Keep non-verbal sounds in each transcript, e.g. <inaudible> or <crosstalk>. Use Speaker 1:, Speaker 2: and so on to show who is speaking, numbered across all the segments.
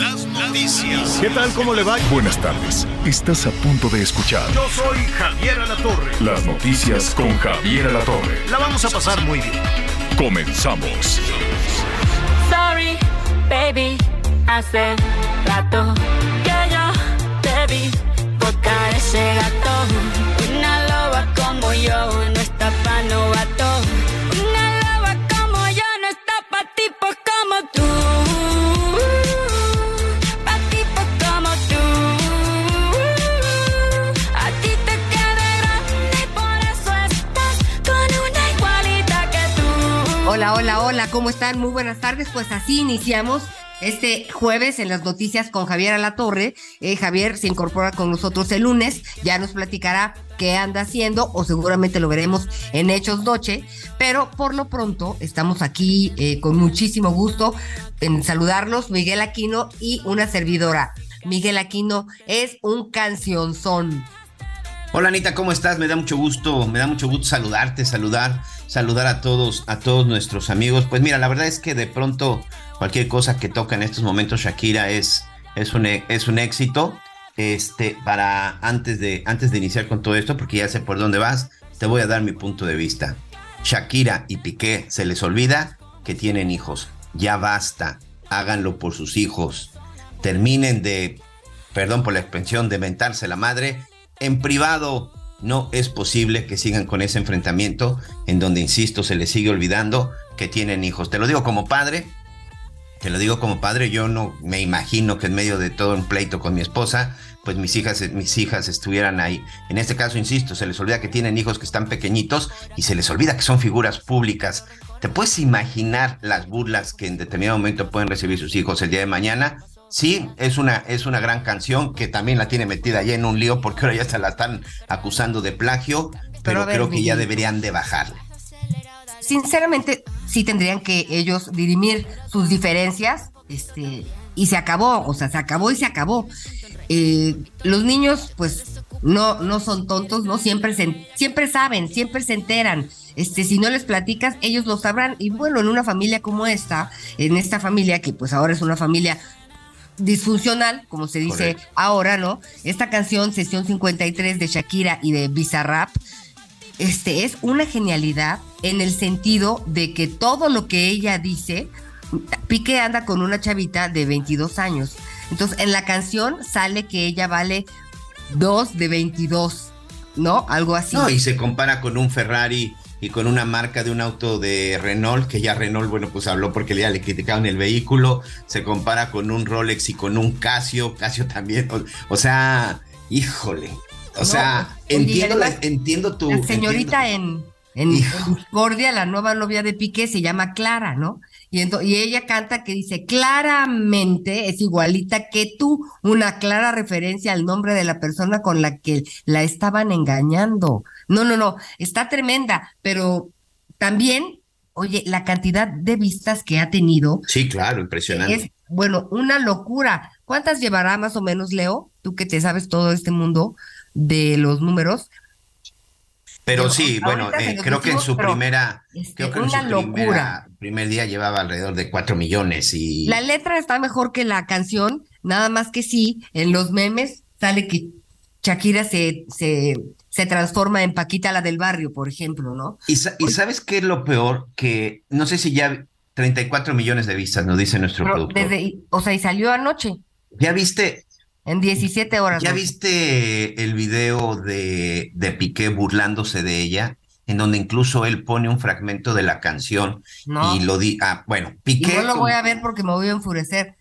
Speaker 1: Las noticias.
Speaker 2: ¿Qué tal? ¿Cómo le va?
Speaker 3: Buenas tardes. Estás a punto de escuchar
Speaker 2: Yo soy Javier Alatorre.
Speaker 3: las noticias con Javier Alatorre.
Speaker 2: La vamos a pasar muy bien.
Speaker 3: Comenzamos.
Speaker 4: Sorry, baby, hace rato que yo te vi tocar ese gato. Una loba como yo no está pa' novato.
Speaker 5: Hola, hola, hola, ¿cómo están? Muy buenas tardes. Pues así iniciamos este jueves en las noticias con Javier Alatorre. Eh, Javier se incorpora con nosotros el lunes, ya nos platicará qué anda haciendo o seguramente lo veremos en Hechos Noche, pero por lo pronto estamos aquí eh, con muchísimo gusto en saludarlos, Miguel Aquino y una servidora. Miguel Aquino es un cancionzón.
Speaker 1: Hola Anita, ¿cómo estás? Me da mucho gusto, me da mucho gusto saludarte, saludar, saludar a todos, a todos nuestros amigos. Pues mira, la verdad es que de pronto cualquier cosa que toca en estos momentos Shakira es, es, un, e- es un éxito. Este, para antes de, antes de iniciar con todo esto, porque ya sé por dónde vas, te voy a dar mi punto de vista. Shakira y Piqué se les olvida que tienen hijos. Ya basta, háganlo por sus hijos. Terminen de, perdón por la expresión, de mentarse la madre en privado. No es posible que sigan con ese enfrentamiento en donde, insisto, se les sigue olvidando que tienen hijos. Te lo digo como padre, te lo digo como padre, yo no me imagino que en medio de todo un pleito con mi esposa, pues mis hijas, mis hijas estuvieran ahí. En este caso, insisto, se les olvida que tienen hijos que están pequeñitos y se les olvida que son figuras públicas. ¿Te puedes imaginar las burlas que en determinado momento pueden recibir sus hijos el día de mañana? Sí, es una, es una gran canción que también la tiene metida ya en un lío porque ahora ya se la están acusando de plagio, pero,
Speaker 5: ver,
Speaker 1: creo que ya deberían de bajarle.
Speaker 5: sinceramente sí tendrían que ellos dirimir sus diferencias, este, y se acabó, o sea, se acabó y se acabó. Eh, los niños, pues, no, no son tontos, ¿no? Siempre se, siempre saben, siempre se enteran. Este, si no les platicas, ellos lo sabrán. Y bueno, en una familia como esta, en esta familia, que pues ahora es una familia disfuncional, como se dice
Speaker 1: Correcto.
Speaker 5: ahora, ¿no? Esta canción, Sesión 53 de Shakira y de Bizarrap, este es una genialidad en el sentido de que todo lo que ella dice, Pique anda con una chavita de 22 años. Entonces, en la canción sale que ella vale 2 de 22, ¿no? Algo así.
Speaker 1: No, y se compara con un Ferrari y con una marca de un auto de Renault, que ya Renault, bueno, pues habló porque ya le criticaban el vehículo, se compara con un Rolex y con un Casio, Casio también, o, o sea, híjole, o
Speaker 5: No,
Speaker 1: sea, entiendo, la- entiendo tu...
Speaker 5: La señorita
Speaker 1: entiendo-
Speaker 5: en, en Discordia, la nueva novia de Piqué, se llama Clara, ¿no? Y, y ella canta que dice, claramente es igualita que tú, una clara referencia al nombre de la persona con la que la estaban engañando. No, no, no, está tremenda, pero también, oye, la cantidad de vistas que ha tenido
Speaker 1: Sí, claro, impresionante.
Speaker 5: es, bueno, una locura. ¿Cuántas llevará más o menos, Leo? Tú que te sabes todo este mundo de los números.
Speaker 1: Pero
Speaker 5: Pero
Speaker 1: sí, bueno, eh, creo que en su
Speaker 5: pero,
Speaker 1: primera,
Speaker 5: este,
Speaker 1: creo que en
Speaker 5: una
Speaker 1: su
Speaker 5: locura.
Speaker 1: primera, primer día llevaba alrededor de 4 millones y...
Speaker 5: La letra está mejor que la canción, nada más que sí, en los memes sale que Shakira se, se, se transforma en Paquita la del barrio, por ejemplo, ¿no?
Speaker 1: Y, sa- y sabes qué es lo peor? Que no sé si ya 34 millones de vistas, nos dice nuestro
Speaker 5: Pero
Speaker 1: productor.
Speaker 5: desde, o sea, y salió anoche,
Speaker 1: ¿Ya viste,
Speaker 5: en 17 horas.
Speaker 1: ya
Speaker 5: ¿no?
Speaker 1: viste el video de, de Piqué burlándose de ella? En donde incluso él pone un fragmento de la canción
Speaker 5: No.
Speaker 1: y lo di. Ah, bueno,
Speaker 5: Y
Speaker 1: Piqué.
Speaker 5: no lo voy a ver porque me voy a enfurecer.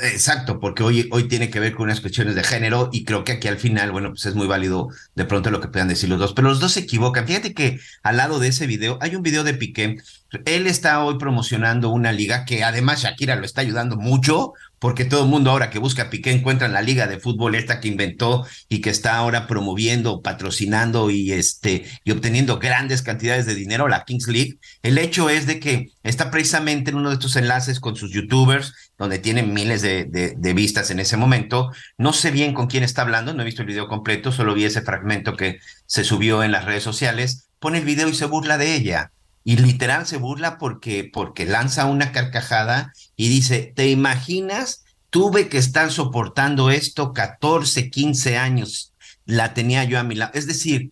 Speaker 1: Exacto, porque hoy, hoy tiene que ver con unas cuestiones de género y creo que aquí al final, bueno, pues es muy válido de pronto lo que puedan decir los dos, pero los dos se equivocan. Fíjate que al lado de ese video hay un video de Piqué Él está hoy promocionando una liga que además Shakira lo está ayudando mucho, porque todo el mundo ahora que busca a Piqué encuentra en la liga de fútbol esta que inventó y que está ahora promoviendo, patrocinando y este y obteniendo grandes cantidades de dinero, la Kings League. El hecho es de que está precisamente en uno de estos enlaces con sus youtubers, donde tiene miles de, de, de vistas en ese momento. No sé bien con quién está hablando, no he visto el video completo, solo vi ese fragmento que se subió en las redes sociales. Pone el video y se burla de ella y literal se burla porque, porque lanza una carcajada y dice, ¿te imaginas? Tuve que estar soportando esto 14, 15 años. La tenía yo a mi lado. Es decir...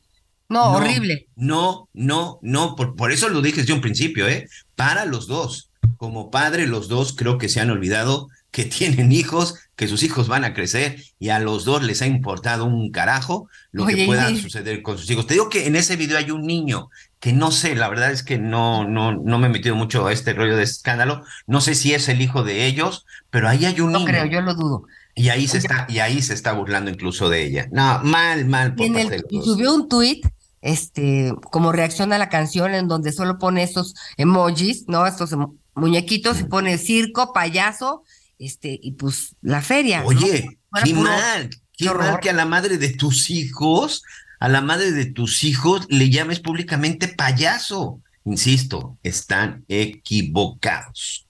Speaker 5: No, horrible.
Speaker 1: No, no, no. Por, por eso lo dije desde un principio, ¿eh? Para los dos. Como padre, los dos creo que se han olvidado que <laughs> tienen hijos, que sus hijos van a crecer y a los dos les ha importado un carajo lo Oye, que pueda y... suceder con sus hijos. Te digo que en ese video hay un niño que no sé, la verdad es que no, no, no me he metido mucho a este rollo de escándalo. No sé si es el hijo de ellos, pero ahí hay un
Speaker 5: no
Speaker 1: niño.
Speaker 5: creo, yo lo dudo.
Speaker 1: Y ahí se está, y ahí se está burlando incluso de ella. No, mal, mal.
Speaker 5: Por el, y subió un tuit, este, como reacción a la canción, en donde solo pone estos emojis, ¿no? Estos muñequitos, y pone circo, payaso, este, y pues la feria.
Speaker 1: Oye,
Speaker 5: ¿no?
Speaker 1: qué mal, qué, qué mal que a la madre de tus hijos a la madre de tus hijos le llames públicamente payaso. Insisto, están equivocados.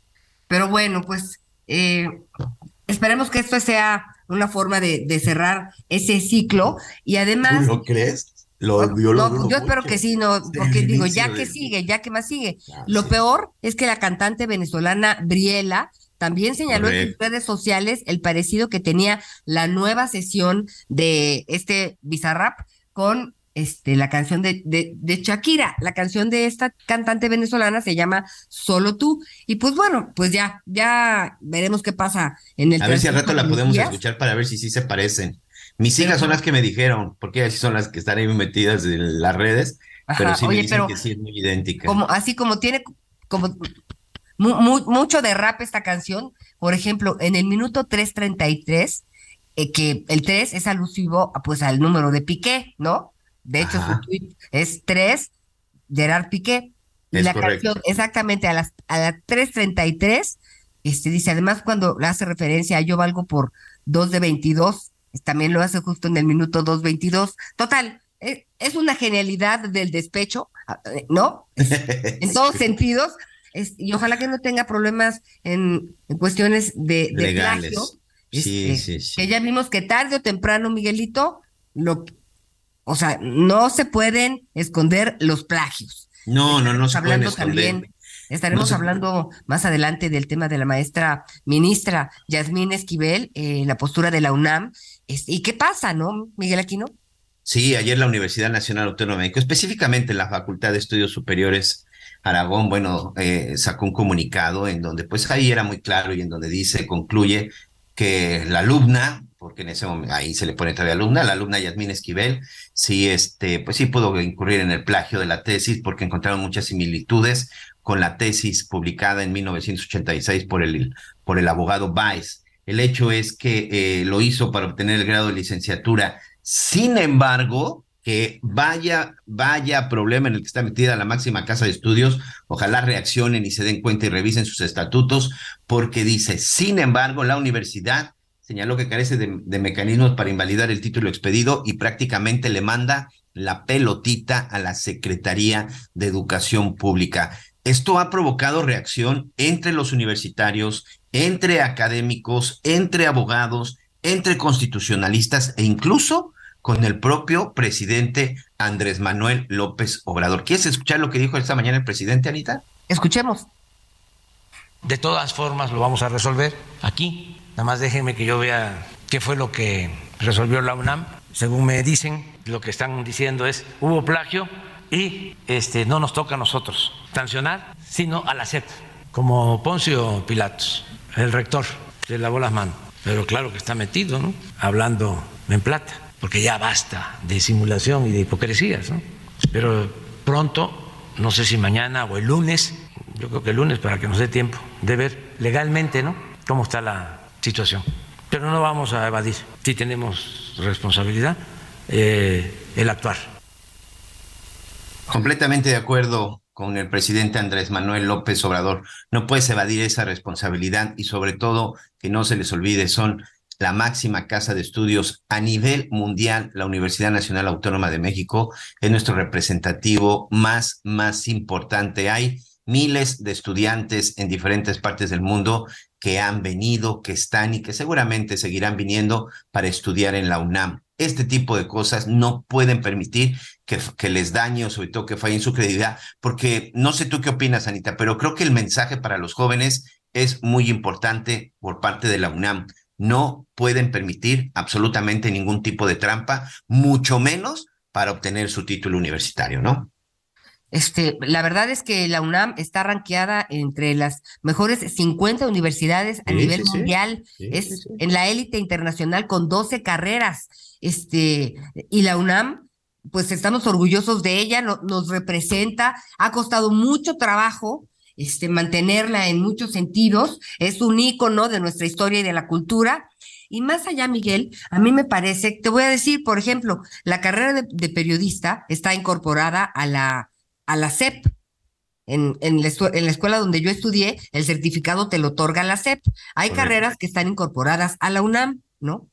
Speaker 5: Pero bueno, pues eh, esperemos que esto sea una forma de, de, cerrar ese ciclo y además...
Speaker 1: ¿Tú lo crees? Lo, yo, lo
Speaker 5: no, yo espero que sí, no, porque digo, ya que sigue, ya que más sigue. Ah, lo sí. peor es que la cantante venezolana Briela también señaló en sus redes sociales el parecido que tenía la nueva sesión de este Bizarrap con este, la canción de, de, de, Shakira. La canción de esta cantante venezolana se llama Solo tú. Y pues bueno, pues ya, ya veremos qué pasa en el
Speaker 1: A ver si al rato la podemos días. escuchar para ver si sí se parecen. Mis hijas son las que me dijeron, porque ellas son las que están ahí metidas en las redes, Ajá, pero sí oye, me dicen pero que sí es muy idéntica.
Speaker 5: Como, así como tiene como mu, mu, mucho de rap esta canción, por ejemplo, en el minuto 333 eh, que el 3 es alusivo pues al número de Piqué, ¿no? De hecho, Ajá. su tweet es 3, Gerard Piqué. Y es la correcto. canción, exactamente a las a las 3.33, este, dice, además cuando le hace referencia a yo valgo por 2 de 22, también lo hace justo en el minuto 2.22. Total, es, es una genialidad del despecho, eh, ¿no? <laughs> en todos sentidos. Es, y ojalá que no tenga problemas en, en cuestiones de, de plagio.
Speaker 1: Sí,
Speaker 5: este,
Speaker 1: sí, sí.
Speaker 5: Que ya vimos que tarde o temprano, Miguelito, lo, o sea, no se pueden esconder los plagios.
Speaker 1: No, no, no se pueden
Speaker 5: esconder. También, estaremos no se... hablando más adelante del tema de la maestra ministra Yasmín Esquivel, eh, la postura de la UNAM. Este, ¿Y qué pasa, no, Miguel Aquino?
Speaker 1: Sí, ayer la Universidad Nacional Autónoma de México, específicamente la Facultad de Estudios Superiores Aragón, bueno, eh, sacó un comunicado en donde pues ahí era muy claro y en donde dice, concluye que la alumna, porque en ese momento ahí se le pone todavía alumna, la alumna Yasmín Esquivel, sí, este, pues sí pudo incurrir en el plagio de la tesis porque encontraron muchas similitudes con la tesis publicada en 1986 por el, por el abogado Baez. El hecho es que eh, lo hizo para obtener el grado de licenciatura. Sin embargo, que vaya, vaya problema en el que está metida la máxima casa de estudios, ojalá reaccionen y se den cuenta y revisen sus estatutos, porque dice, sin embargo, la universidad señaló que carece de, mecanismos para invalidar el título expedido y prácticamente le manda la pelotita a la Secretaría de Educación Pública. Esto ha provocado reacción entre los universitarios, entre académicos, entre abogados, entre constitucionalistas e incluso con el propio presidente Andrés Manuel López Obrador. ¿Quieres escuchar lo que dijo esta mañana el presidente, Anita?
Speaker 5: Escuchemos.
Speaker 6: De todas formas, lo vamos a resolver aquí. Nada más déjenme que yo vea qué fue lo que resolvió la UNAM. Según me dicen, lo que están diciendo es, hubo plagio y este, no nos toca a nosotros sancionar, sino a la SEP, como Poncio Pilatos, el rector, se lavó las manos. Pero claro que está metido, ¿no? Hablando en plata porque ya basta de simulación y de hipocresías. ¿no? Pero pronto, no sé si mañana o el lunes, yo creo que el lunes para que nos dé tiempo de ver legalmente ¿no? cómo está la situación. Pero no vamos a evadir, si tenemos responsabilidad, eh, el actuar.
Speaker 1: Completamente de acuerdo con el presidente Andrés Manuel López Obrador. No puedes evadir esa responsabilidad y sobre todo que no se les olvide, son la máxima casa de estudios a nivel mundial, la Universidad Nacional Autónoma de México, es nuestro representativo más, más importante. Hay miles de estudiantes en diferentes partes del mundo que han venido, que están y que seguramente seguirán viniendo para estudiar en la UNAM. Este tipo de cosas no pueden permitir que, les dañe o sobre todo que fallen su credibilidad, porque no sé tú qué opinas, Anita, pero creo que el mensaje para los jóvenes es muy importante por parte de la UNAM no pueden permitir absolutamente ningún tipo de trampa, mucho menos para obtener su título universitario, ¿no?
Speaker 5: Este, la verdad es que la UNAM está ranqueada entre las mejores 50 universidades a nivel mundial, es en la élite internacional con 12 carreras. Este, y la UNAM, pues estamos orgullosos de ella, nos representa, ha costado mucho trabajo este, mantenerla en muchos sentidos, es un ícono de nuestra historia y de la cultura. Y más allá, Miguel, a mí me parece, te voy a decir, por ejemplo, la carrera de, periodista está incorporada a la, a la CEP. En, en, la, escuela donde yo estudié, el certificado te lo otorga la CEP. Hay carreras que están incorporadas a la UNAM, ¿no?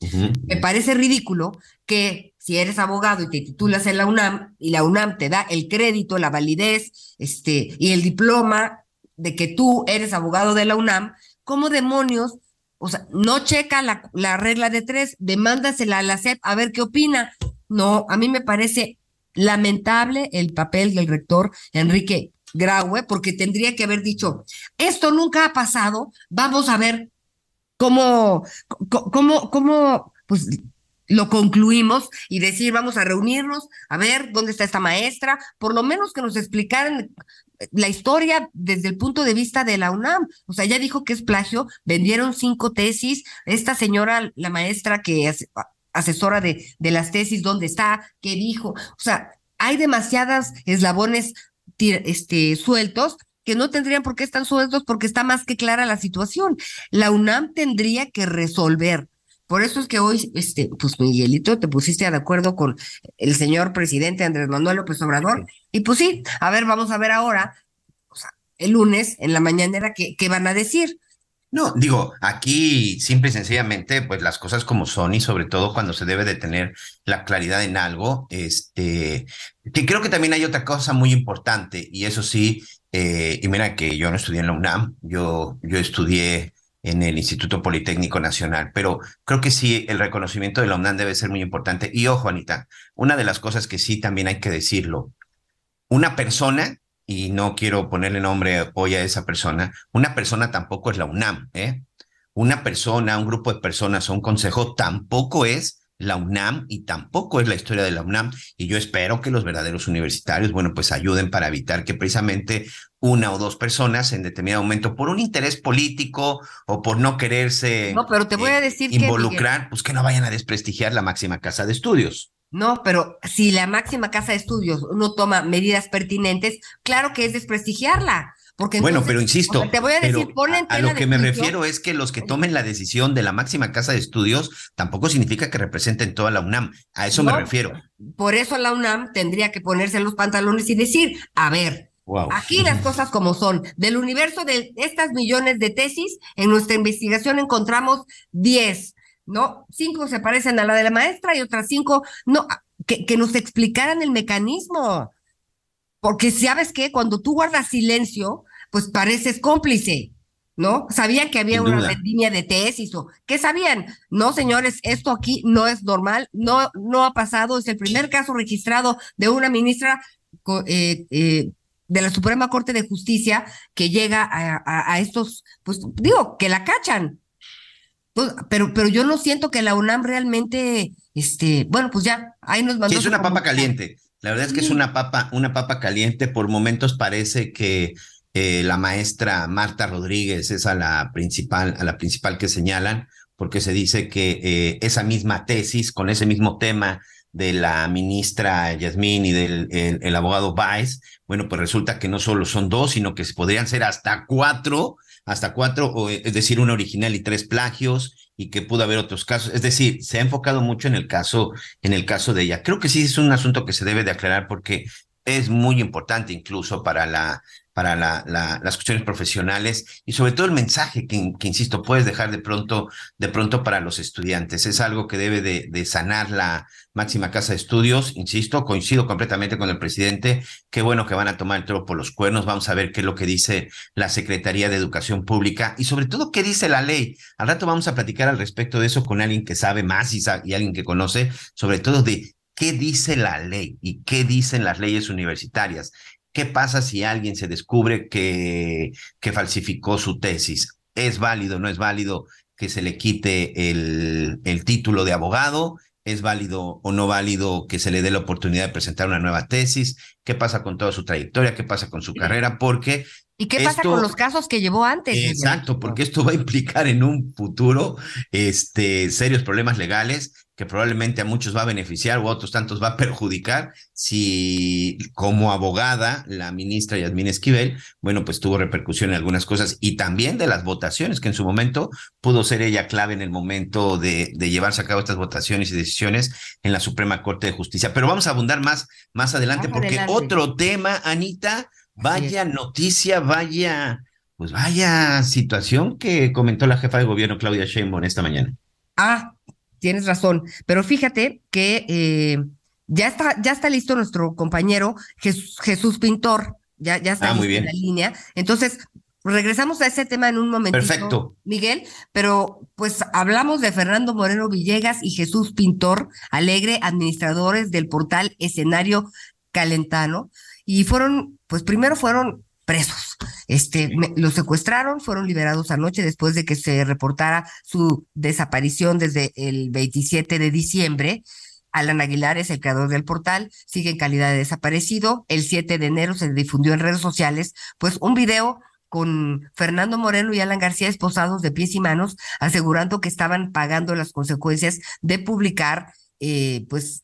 Speaker 5: Me parece ridículo que si eres abogado y te titulas en la UNAM y la UNAM te da el crédito, la validez, este, y el diploma de que tú eres abogado de la UNAM, ¿cómo demonios? O sea, no checa la, la regla de tres, demándasela a la SEP a ver qué opina. No, a mí me parece lamentable el papel del rector Enrique Graue, porque tendría que haber dicho, esto nunca ha pasado, vamos a ver cómo, cómo, cómo, pues lo concluimos y decir, vamos a reunirnos, a ver dónde está esta maestra, por lo menos que nos explicaran la historia desde el punto de vista de la UNAM. O sea, ya dijo que es plagio, vendieron cinco tesis, esta señora, la maestra que es asesora de, de las tesis, ¿dónde está? ¿Qué dijo? O sea, hay demasiadas eslabones este, sueltos que no tendrían por qué estar sueltos porque está más que clara la situación. La UNAM tendría que resolver por eso es que hoy, este, pues Miguelito, te pusiste de acuerdo con el señor presidente Andrés Manuel López Obrador. Y pues sí, a ver, vamos a ver ahora, o sea, el lunes, en la mañanera, qué, qué van a decir.
Speaker 1: No, digo, aquí simple y sencillamente, pues las cosas como son y sobre todo cuando se debe de tener la claridad en algo, este, que creo que también hay otra cosa muy importante y eso sí, eh, y mira que yo no estudié en la UNAM, yo, yo estudié en el Instituto Politécnico Nacional, pero creo que sí, el reconocimiento de la UNAM debe ser muy importante. Y ojo, Anita, una de las cosas que sí también hay que decirlo, una persona, y no quiero ponerle nombre hoy a esa persona, una persona tampoco es la UNAM, ¿eh? Una persona, un grupo de personas o un consejo tampoco es la UNAM y tampoco es la historia de la UNAM y yo espero que los verdaderos universitarios, bueno, pues ayuden para evitar que precisamente una o dos personas en determinado momento por un interés político o por no quererse
Speaker 5: no, pero te voy a eh,
Speaker 1: involucrar, pues que no vayan a desprestigiar la máxima casa de estudios.
Speaker 5: No, pero si la máxima casa de estudios no toma medidas pertinentes, claro que es desprestigiarla
Speaker 1: bueno, pero insisto, te voy a, decir, a, lo que me refiero es que los que tomen la decisión de la máxima casa de estudios tampoco significa que representen toda la UNAM. A eso me refiero.
Speaker 5: Por eso la UNAM tendría que ponerse los pantalones y decir, a ver, Aquí las cosas como son. Del universo de estas millones de tesis, en nuestra investigación encontramos 10, ¿no? Cinco se parecen a la de la maestra y otras cinco, no, que, que nos explicaran el mecanismo. Porque sabes que cuando tú guardas silencio, pues pareces cómplice, ¿no? Sabían que había una línea de tesis o ¿qué sabían? No, señores, esto aquí no es normal, no, no ha pasado, es el primer caso registrado de una ministra eh, eh, de la Suprema Corte de Justicia que llega a, estos, pues digo, que la cachan. Pues, pero, pero yo no siento que la UNAM realmente, este, bueno, pues ya, ahí nos mandó.
Speaker 1: Sí, es una papa caliente. La verdad es que es una papa, una papa caliente. Por momentos parece que eh, la maestra Marta Rodríguez es a la principal, a la principal que señalan, porque se dice que eh, esa misma tesis, con ese mismo tema de la ministra Yasmín y del el, abogado Baez, bueno, pues resulta que no solo son dos, sino que podrían ser hasta cuatro, hasta cuatro, es decir, una original y tres plagios, y que pudo haber otros casos. Es decir, se ha enfocado mucho en el caso, en el caso de ella. Creo que sí es un asunto que se debe de aclarar porque es muy importante incluso para la para la, las cuestiones profesionales y sobre todo el mensaje que, insisto, puedes dejar de pronto, de pronto para los estudiantes. Es algo que debe de, sanar la máxima casa de estudios. Insisto, coincido completamente con el presidente. Qué bueno que van a tomar el toro por los cuernos. Vamos a ver qué es lo que dice la Secretaría de Educación Pública y sobre todo qué dice la ley. Al rato vamos a platicar al respecto de eso con alguien que sabe más y alguien que conoce, sobre todo de qué dice la ley y qué dicen las leyes universitarias. ¿Qué pasa si alguien se descubre que, que falsificó su tesis? ¿Es válido, no es válido que se le quite el, el título de abogado? ¿Es válido o no válido que se le dé la oportunidad de presentar una nueva tesis? ¿Qué pasa con toda su trayectoria? ¿Qué pasa con su carrera? Porque
Speaker 5: ¿Y qué pasa con los casos que llevó antes?
Speaker 1: Exacto, porque esto va a implicar en un futuro este, serios problemas legales que probablemente a muchos va a beneficiar o a otros tantos va a perjudicar si como abogada la ministra Yasmín Esquivel, bueno, pues tuvo repercusión en algunas cosas y también de las votaciones, que en su momento pudo ser ella clave en el momento de, de llevarse a cabo estas votaciones y decisiones en la Suprema Corte de Justicia. Pero vamos a abundar más, más adelante porque otro tema, Anita, Vaya noticia, vaya, pues vaya situación que comentó la jefa de gobierno Claudia Sheinbaum esta mañana.
Speaker 5: Ah, tienes razón, pero fíjate que eh, ya está, ya está listo nuestro compañero Jesús, Pintor, ya, ya está
Speaker 1: ah, muy bien.
Speaker 5: en la línea. Entonces, regresamos a ese tema en un momento.
Speaker 1: Perfecto.
Speaker 5: Miguel, pero pues hablamos de Fernando Moreno Villegas y Jesús Pintor, alegre, administradores del portal Escenario Calentano, y fueron, pues primero fueron presos. Este, los secuestraron, fueron liberados anoche después de que se reportara su desaparición desde el 27 de diciembre. Alan Aguilar es el creador del portal, sigue en calidad de desaparecido. El 7 de enero se difundió en redes sociales, pues un video con Fernando Moreno y Alan García esposados de pies y manos, asegurando que estaban pagando las consecuencias de publicar, eh, pues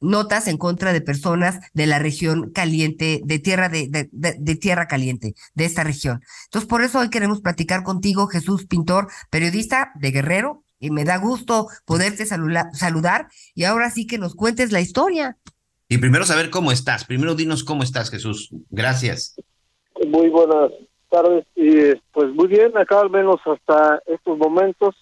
Speaker 5: notas en contra de personas de la región caliente, de tierra de, de, tierra caliente, de esta región. Entonces, por eso hoy queremos platicar contigo, Jesús Pintor, periodista de Guerrero, y me da gusto poderte saludar y ahora sí que nos cuentes la historia.
Speaker 1: Y primero saber cómo estás, primero dinos cómo estás, Jesús. Gracias.
Speaker 7: Muy buenas tardes y pues muy bien, acá al menos hasta estos momentos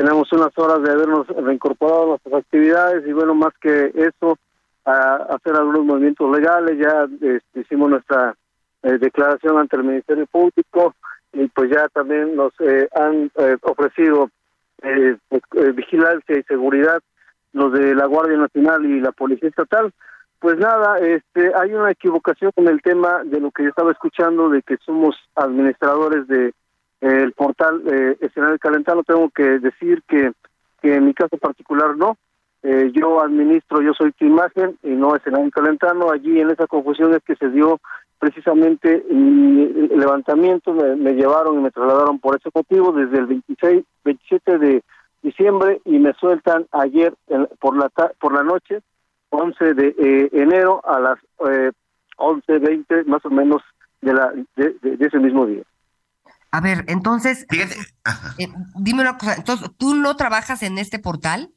Speaker 7: tenemos unas horas de habernos reincorporado a nuestras actividades y bueno, más que eso, a hacer algunos movimientos legales, ya este, hicimos nuestra eh, declaración ante el Ministerio Público y pues ya también nos eh, han eh, ofrecido pues, vigilancia y seguridad los de la Guardia Nacional y la Policía Estatal. Pues nada, este, hay una equivocación con el tema de lo que yo estaba escuchando de que somos administradores de el portal eh, Escenario Calentano, tengo que decir que, que en mi caso particular no. Eh, yo administro, yo soy tu imagen y no Escenario Calentano. Allí en esa confusión es que se dio precisamente mi levantamiento, me, llevaron y me trasladaron por ese motivo desde el 26, 27 de diciembre y me sueltan ayer por la por la noche, 11 de eh, enero a las eh, 11.20 más o menos de, la, de ese mismo día.
Speaker 5: A ver, entonces, eh, dime una cosa, entonces, ¿tú no trabajas en este portal?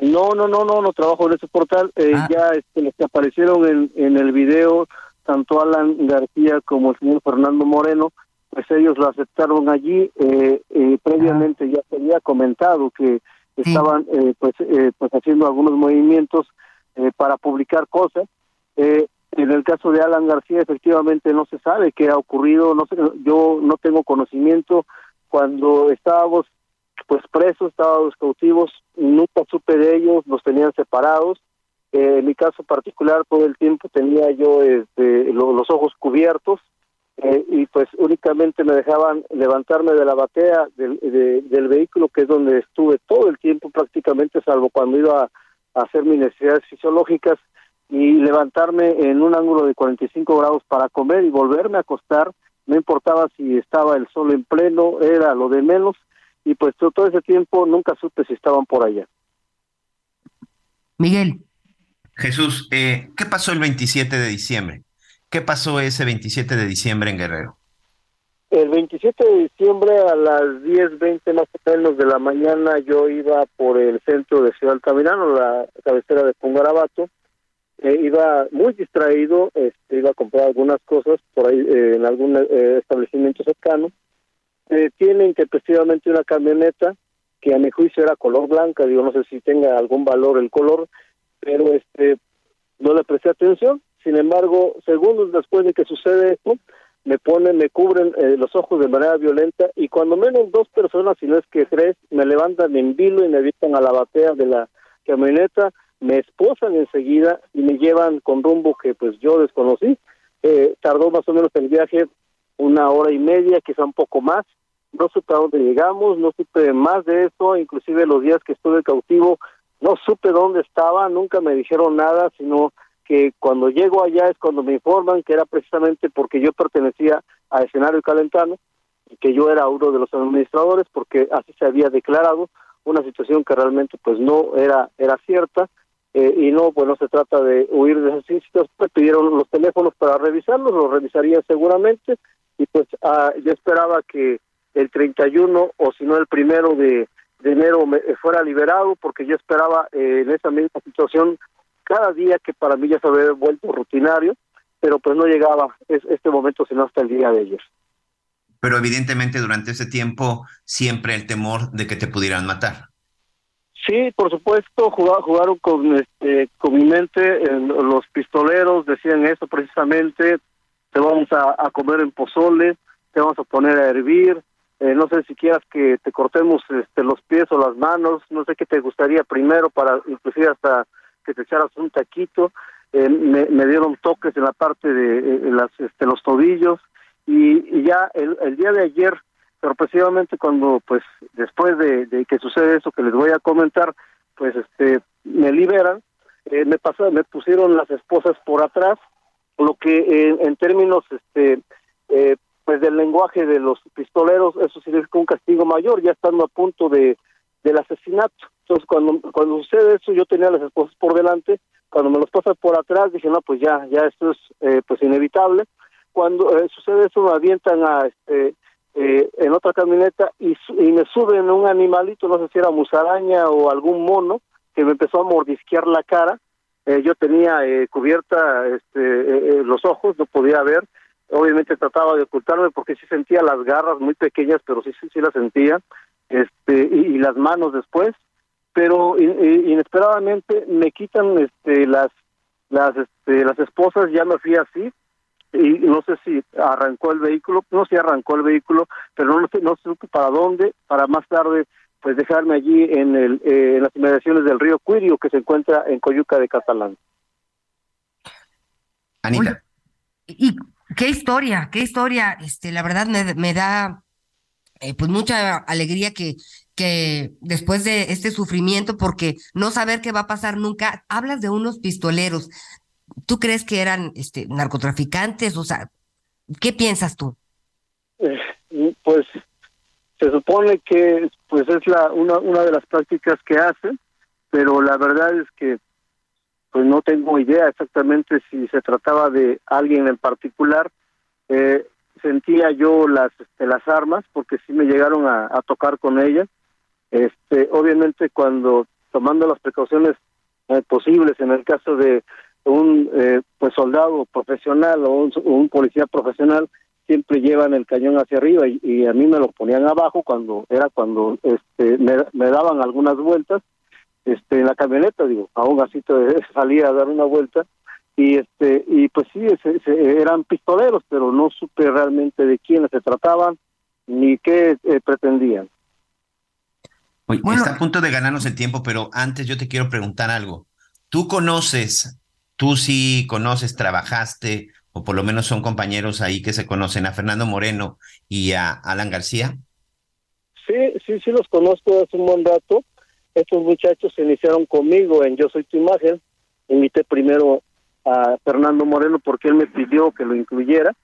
Speaker 7: No, no, no, no, no trabajo en este portal. Eh, ah. Ya este, los que aparecieron en, en el video, tanto Alan García como el señor Fernando Moreno, pues ellos lo aceptaron allí. Eh, eh previamente ah. ya se había comentado que estaban pues, pues haciendo algunos movimientos para publicar cosas. Eh, en el caso de Alan García, efectivamente no se sabe qué ha ocurrido, no sé, yo no tengo conocimiento. Cuando estábamos pues presos, estábamos cautivos, nunca supe de ellos, nos tenían separados. Eh, en mi caso particular, todo el tiempo tenía yo este, los ojos cubiertos eh, y pues únicamente me dejaban levantarme de la batea del, del vehículo, que es donde estuve todo el tiempo prácticamente, salvo cuando iba a hacer mis necesidades fisiológicas y levantarme en un ángulo de 45 grados para comer y volverme a acostar, no importaba si estaba el sol en pleno, era lo de menos, y pues todo ese tiempo nunca supe si estaban por allá.
Speaker 5: Miguel.
Speaker 1: Jesús, eh, ¿qué pasó el 27 de diciembre? ¿Qué pasó ese 27 de diciembre en Guerrero?
Speaker 7: El 27 de diciembre a las 10.20 más o menos de la mañana yo iba por el centro de Ciudad Altamirano, la cabecera de Pungarabato, eh, iba muy distraído, este, iba a comprar algunas cosas por ahí eh, en algún eh, establecimiento cercano. Eh, tienen que efectivamente una camioneta que a mi juicio era color blanca, digo, no sé si tenga algún valor el color, pero este no le presté atención. Sin embargo, segundos después de que sucede esto, me ponen, me cubren eh, los ojos de manera violenta y cuando menos dos personas, si no es que tres, me levantan en vilo y me evitan a la batea de la camioneta, me esposan enseguida y me llevan con rumbo que pues yo desconocí. Eh, tardó más o menos el viaje una hora y media, quizá un poco más. No supe a dónde llegamos, no supe más de eso, inclusive los días que estuve cautivo, no supe dónde estaba, nunca me dijeron nada, sino que cuando llego allá es cuando me informan que era precisamente porque yo pertenecía a escenario calentano y que yo era uno de los administradores porque así se había declarado una situación que realmente pues no era era cierta eh, y no pues no se trata de huir de esos sitios me pidieron los teléfonos para revisarlos los revisaría seguramente y pues ah, yo esperaba que el 31 o si no el primero de, de enero me, fuera liberado porque yo esperaba eh, en esa misma situación cada día que para mí ya se había vuelto rutinario, pero pues no llegaba es, este momento sino hasta el día de ayer.
Speaker 1: Pero evidentemente durante ese tiempo siempre el temor de que te pudieran matar.
Speaker 7: Sí, por supuesto, jugaron, jugaron con, este, con mi mente, los pistoleros decían eso precisamente, te vamos a, comer en pozole, te vamos a poner a hervir, eh, no sé si quieras que te cortemos este, los pies o las manos, no sé qué te gustaría primero para inclusive hasta que te echaras un taquito, eh, me, me, dieron toques en la parte de eh, las, este, los tobillos y, ya el, día de ayer, sorpresivamente cuando pues después de, que sucede eso que les voy a comentar, pues este me liberan, eh, me pasó, me pusieron las esposas por atrás, lo que en términos este pues del lenguaje de los pistoleros eso significa un castigo mayor, ya estando a punto de del asesinato. Entonces, cuando, cuando sucede eso, yo tenía las esposas por delante, cuando me los pasan por atrás, dije, no, pues ya, ya esto es eh, pues inevitable. Cuando eh, sucede eso, me avientan a, este, eh, en otra camioneta y, y me suben un animalito, no sé si era musaraña o algún mono, que me empezó a mordisquear la cara. yo tenía cubierta este, los ojos, no podía ver. Obviamente trataba de ocultarme porque sí sentía las garras muy pequeñas, pero sí, sí, sí las sentía este y, y, las manos después pero inesperadamente me quitan este las las este las esposas ya me fui así y no sé si arrancó el vehículo no sé si arrancó el vehículo pero no sé no sé para dónde para más tarde pues dejarme allí en el eh, en las inmediaciones del río Cuirio que se encuentra en Coyuca de Catalán
Speaker 1: Anita
Speaker 5: y qué historia qué historia este la verdad me, me da eh, pues mucha alegría que, que después de este sufrimiento, porque no saber qué va a pasar nunca, hablas de unos pistoleros. ¿Tú crees que eran este, narcotraficantes? O sea, ¿qué piensas tú?
Speaker 7: Eh, pues se supone que pues es la una, una de las prácticas que hacen, pero la verdad es que pues no tengo idea exactamente si se trataba de alguien en particular. Eh, sentía yo las este, las armas porque sí me llegaron a, tocar con ellas este obviamente cuando tomando las precauciones eh, posibles en el caso de un eh, pues soldado profesional o un, un, policía profesional siempre llevan el cañón hacia arriba y, y, a mí me lo ponían abajo cuando era cuando este me, me daban algunas vueltas este en la camioneta digo aún así <laughs> salía a dar una vuelta y este y pues sí se, se, eran pistoleros pero no supe realmente de quiénes se trataban ni qué eh, pretendían.
Speaker 1: Oye, bueno, está a punto de ganarnos el tiempo pero antes yo te quiero preguntar algo. Tú conoces tú sí conoces trabajaste o por lo menos son compañeros ahí que se conocen a Fernando Moreno y a Alan García.
Speaker 7: Sí sí sí los conozco hace un buen rato. Estos muchachos se iniciaron conmigo en Yo soy tu imagen. Invité primero a Fernando Moreno porque él me pidió que lo incluyera.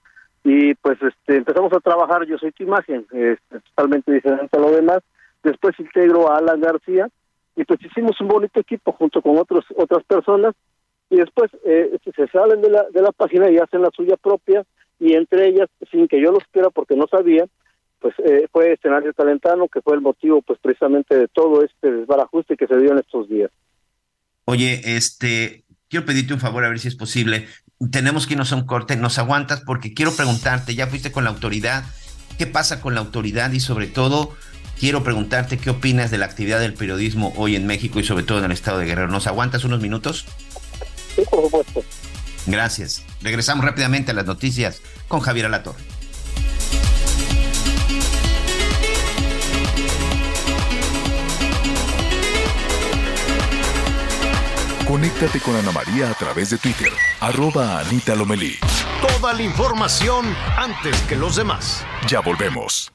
Speaker 7: Y pues este empezamos a trabajar yo soy tu imagen es totalmente diferente a lo demás. Después integro a Alan García y pues hicimos un bonito equipo junto con otros otras personas y después eh, se salen de la de la página y hacen la suya propia y entre ellas sin que yo los quiera porque no sabía pues eh, fue escenario talentano que fue el motivo pues precisamente de todo este desbarajuste que se dio en estos días
Speaker 1: Oye, este, quiero pedirte un favor a ver si es posible. Tenemos que irnos a un corte, nos aguantas porque quiero preguntarte, ya fuiste con la autoridad, ¿qué pasa con la autoridad? Y sobre todo, quiero preguntarte qué opinas de la actividad del periodismo hoy en México y sobre todo en el estado de Guerrero. ¿Nos aguantas unos minutos?
Speaker 7: Sí, por supuesto.
Speaker 1: Gracias. Regresamos rápidamente a las noticias con Javier Alatorre.
Speaker 3: Conéctate con Ana María a través de Twitter, arroba Anita Lomelí.
Speaker 2: Toda la información antes que los demás.
Speaker 3: Ya volvemos.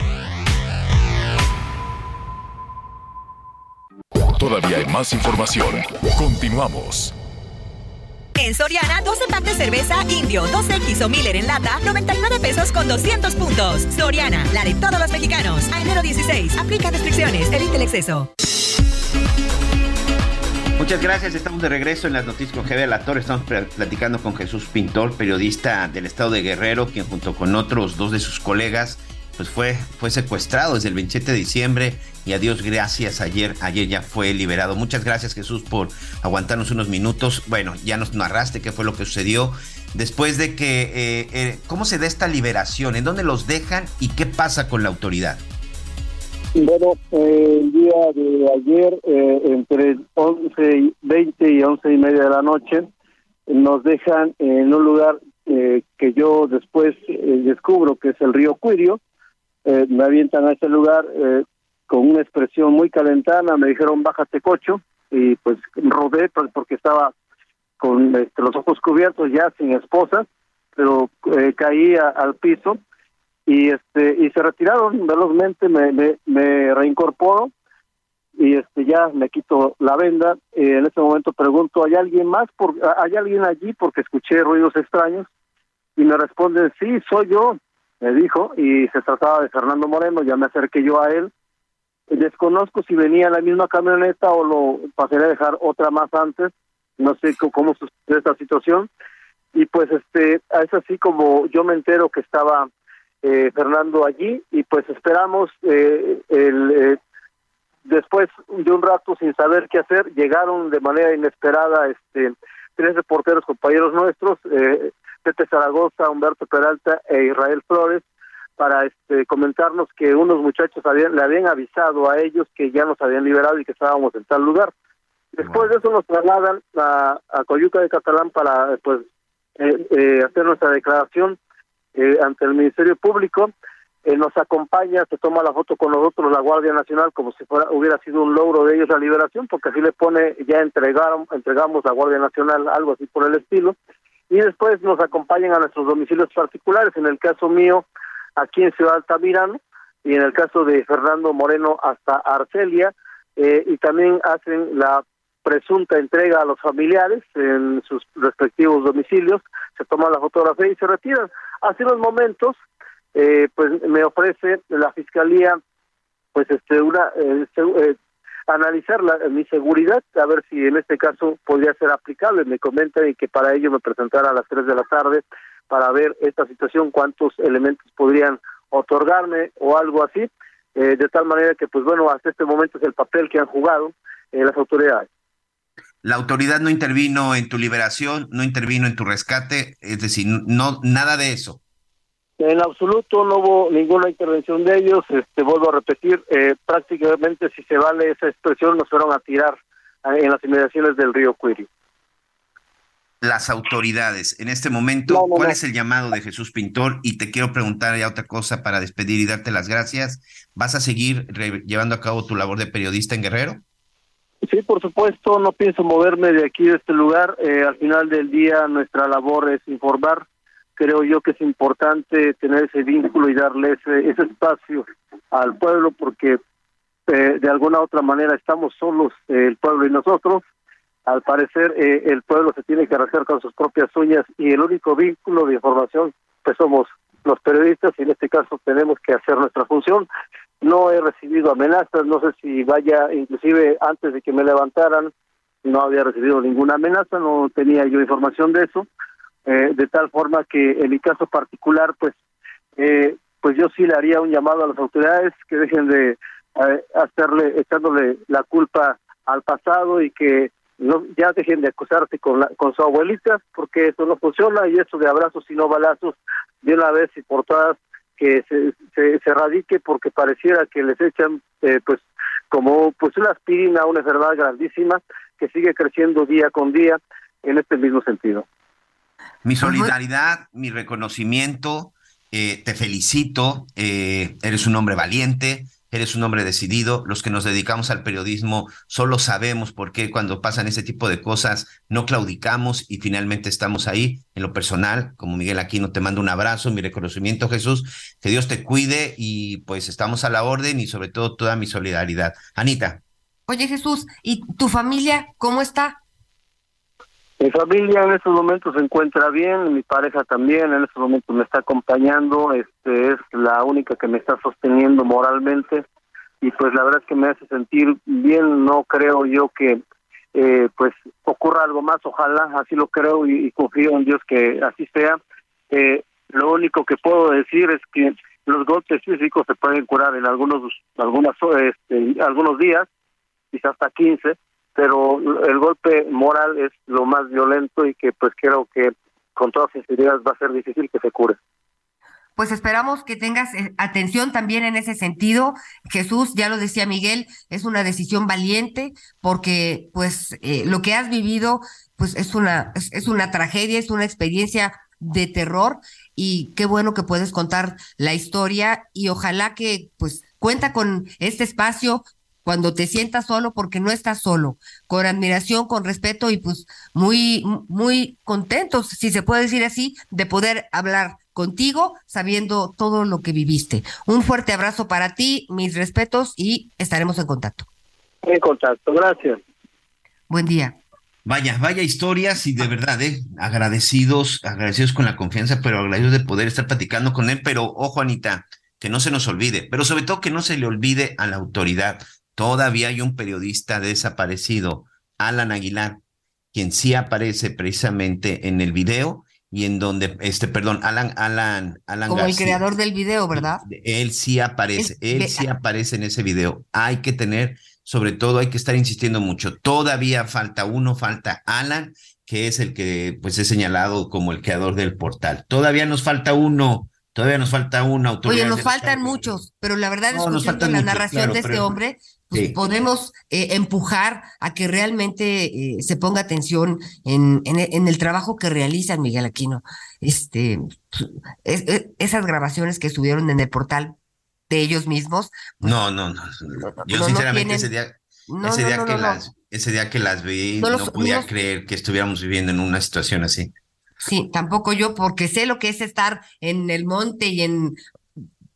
Speaker 3: Todavía hay más información. Continuamos.
Speaker 8: En Soriana, 12 packs de cerveza Indio, 2X o Miller en lata, 99 pesos con 200 puntos. Soriana, la de todos los mexicanos. A enero 16, aplica restricciones, evite el exceso.
Speaker 1: Muchas gracias, estamos de regreso en las noticias con Javier La Torre. Estamos platicando con Jesús Pintor, periodista del estado de Guerrero, quien junto con otros dos de sus colegas pues fue, fue secuestrado desde el 27 de diciembre y a Dios gracias, ayer, ayer ya fue liberado. Muchas gracias Jesús por aguantarnos unos minutos. Bueno, ya nos narraste qué fue lo que sucedió después de que, eh, eh, ¿cómo se da esta liberación? ¿En dónde los dejan y qué pasa con la autoridad?
Speaker 7: Bueno, eh, el día de ayer, entre 11 y 20 y 11 y media de la noche, nos dejan en un lugar que yo después descubro que es el río Cuirio, eh, me avientan a ese lugar eh, con una expresión muy calentana, me dijeron bájate cocho y pues rodé pues, porque estaba con este, los ojos cubiertos ya sin esposa, pero eh, caí al piso y este y se retiraron velozmente, me, me, me reincorporo y este ya me quito la venda. en ese momento pregunto, ¿hay alguien más? Por, ¿Hay alguien allí? Porque escuché ruidos extraños y me responden, sí, soy yo me dijo, y se trataba de Fernando Moreno, ya me acerqué yo a él. Desconozco si venía en la misma camioneta o lo pasaré a dejar otra más antes, no sé cómo sucede esta situación. Y pues este, es así como yo me entero que estaba eh, Fernando allí y pues esperamos eh, el, eh, después de un rato sin saber qué hacer, llegaron de manera inesperada este tres reporteros compañeros nuestros, eh, Pepe Zaragoza, Humberto Peralta e Israel Flores para este, comentarnos que unos muchachos habían, le habían avisado a ellos que ya nos habían liberado y que estábamos en tal lugar. Después de eso nos trasladan a, a Coyuca de Catalán para pues eh, eh, hacer nuestra declaración eh, ante el Ministerio Público. nos acompaña, se toma la foto con nosotros la Guardia Nacional como si fuera hubiera sido un logro de ellos la liberación, porque así le pone, ya entregaron, entregamos a Guardia Nacional, algo así por el estilo y después nos acompañan a nuestros domicilios particulares, en el caso mío aquí en Ciudad Altamirano y en el caso de Fernando Moreno hasta Arcelia eh, y también hacen la presunta entrega a los familiares en sus respectivos domicilios, se toman la fotografía y se retiran. Hace unos momentos, eh, pues me ofrece la fiscalía, pues este una eh, eh analizar la, mi seguridad, a ver si en este caso podría ser aplicable. Me comentan que para ello me presentara a las 3 de la tarde para ver esta situación, cuántos elementos podrían otorgarme o algo así, eh, de tal manera que, pues bueno, hasta este momento es el papel que han jugado eh, las autoridades.
Speaker 1: La autoridad no intervino en tu liberación, no intervino en tu rescate, es decir, no nada de eso.
Speaker 7: En absoluto no hubo ninguna intervención de ellos. Este, vuelvo a repetir, eh, prácticamente, si se vale esa expresión, nos fueron a tirar eh, en las inmediaciones del río Cuiri.
Speaker 1: Las autoridades, en este momento, ¿cuál es el llamado de Jesús Pintor? Y te quiero preguntar ya otra cosa para despedir y darte las gracias. ¿Vas a seguir llevando a cabo tu labor de periodista en Guerrero?
Speaker 7: Sí, por supuesto, no pienso moverme de aquí, de este lugar. Eh, al final del día, nuestra labor es informar creo yo que es importante tener ese vínculo y darle ese, ese espacio al pueblo porque eh, de alguna otra manera estamos solos eh, el pueblo y nosotros. Al parecer eh, el pueblo se tiene que arreglar con sus propias uñas y el único vínculo de información pues somos los periodistas y en este caso tenemos que hacer nuestra función. No he recibido amenazas no sé si vaya inclusive antes de que me levantaran no había recibido ninguna amenaza no tenía yo información de eso eh, de tal forma que en mi caso particular, pues, eh, pues yo sí le haría un llamado a las autoridades que dejen de eh, hacerle, echándole la culpa al pasado y que no, ya dejen de acusarse con, la, con su abuelita, porque eso no funciona y eso de abrazos y no balazos, de una vez y por todas, que se, se, radique porque pareciera que les echan eh, pues como pues una aspirina, una enfermedad grandísima que sigue creciendo día con día en este mismo sentido.
Speaker 1: Mi solidaridad, mi reconocimiento, eh, te felicito, eh, eres un hombre valiente, eres un hombre decidido. Los que nos dedicamos al periodismo solo sabemos por qué cuando pasan ese tipo de cosas no claudicamos y finalmente estamos ahí. En lo personal, como Miguel Aquino, te mando un abrazo, mi reconocimiento, Jesús. Que Dios te cuide y pues estamos a la orden y sobre todo toda mi solidaridad. Anita.
Speaker 5: Oye Jesús, ¿y tu familia cómo está?
Speaker 7: Mi familia en estos momentos se encuentra bien, mi pareja también en estos momentos me está acompañando, este es la única que me está sosteniendo moralmente y pues la verdad es que me hace sentir bien, no creo yo que eh, pues ocurra algo más, ojalá así lo creo y, confío en Dios que así sea. Eh, lo único que puedo decir es que los golpes físicos se pueden curar en algunos algunas este, algunos días, quizás hasta 15 pero el golpe moral es lo más violento y que pues creo que con todas sinceridad va a ser difícil que se cure.
Speaker 5: Pues esperamos que tengas eh, atención también en ese sentido. Jesús, ya lo decía Miguel, es una decisión valiente porque pues eh, lo que has vivido pues es una es, es una tragedia, es una experiencia de terror y qué bueno que puedes contar la historia y ojalá que pues cuenta con este espacio cuando te sientas solo porque no estás solo, con admiración, con respeto y pues muy, muy contentos, si se puede decir así, de poder hablar contigo sabiendo todo lo que viviste. Un fuerte abrazo para ti, mis respetos y estaremos en contacto.
Speaker 7: En contacto, gracias.
Speaker 5: Buen día.
Speaker 1: Vaya, vaya historias y de verdad, ¿eh? agradecidos, agradecidos con la confianza, pero agradecidos de poder estar platicando con él. Pero ojo, Anita, que no se nos olvide, pero sobre todo que no se le olvide a la autoridad. Todavía hay un periodista desaparecido, Alan Aguilar, quien sí aparece precisamente en el video y en donde, este, perdón, Alan, Alan, Alan
Speaker 5: Como el creador del video, ¿verdad?
Speaker 1: Él sí aparece, él sí aparece en ese video. Hay que tener, sobre todo, hay que estar insistiendo mucho. Todavía falta uno, falta Alan, que es el que, pues, es señalado como el creador del portal. Todavía nos falta uno. Todavía nos falta una autoridad.
Speaker 5: Oye, nos faltan muchos, pero la verdad es que la narración de este hombre, pues podemos eh, empujar a que realmente eh, se ponga atención en, en, el trabajo que realizan Miguel Aquino. Este, esas grabaciones que subieron en el portal de ellos mismos.
Speaker 1: Pues no, no, no. Yo sinceramente ese día, ese, día que las, ese día que las vi, no, podía creer que estuviéramos viviendo en una situación así.
Speaker 5: Sí, tampoco yo, porque sé lo que es estar en el monte y en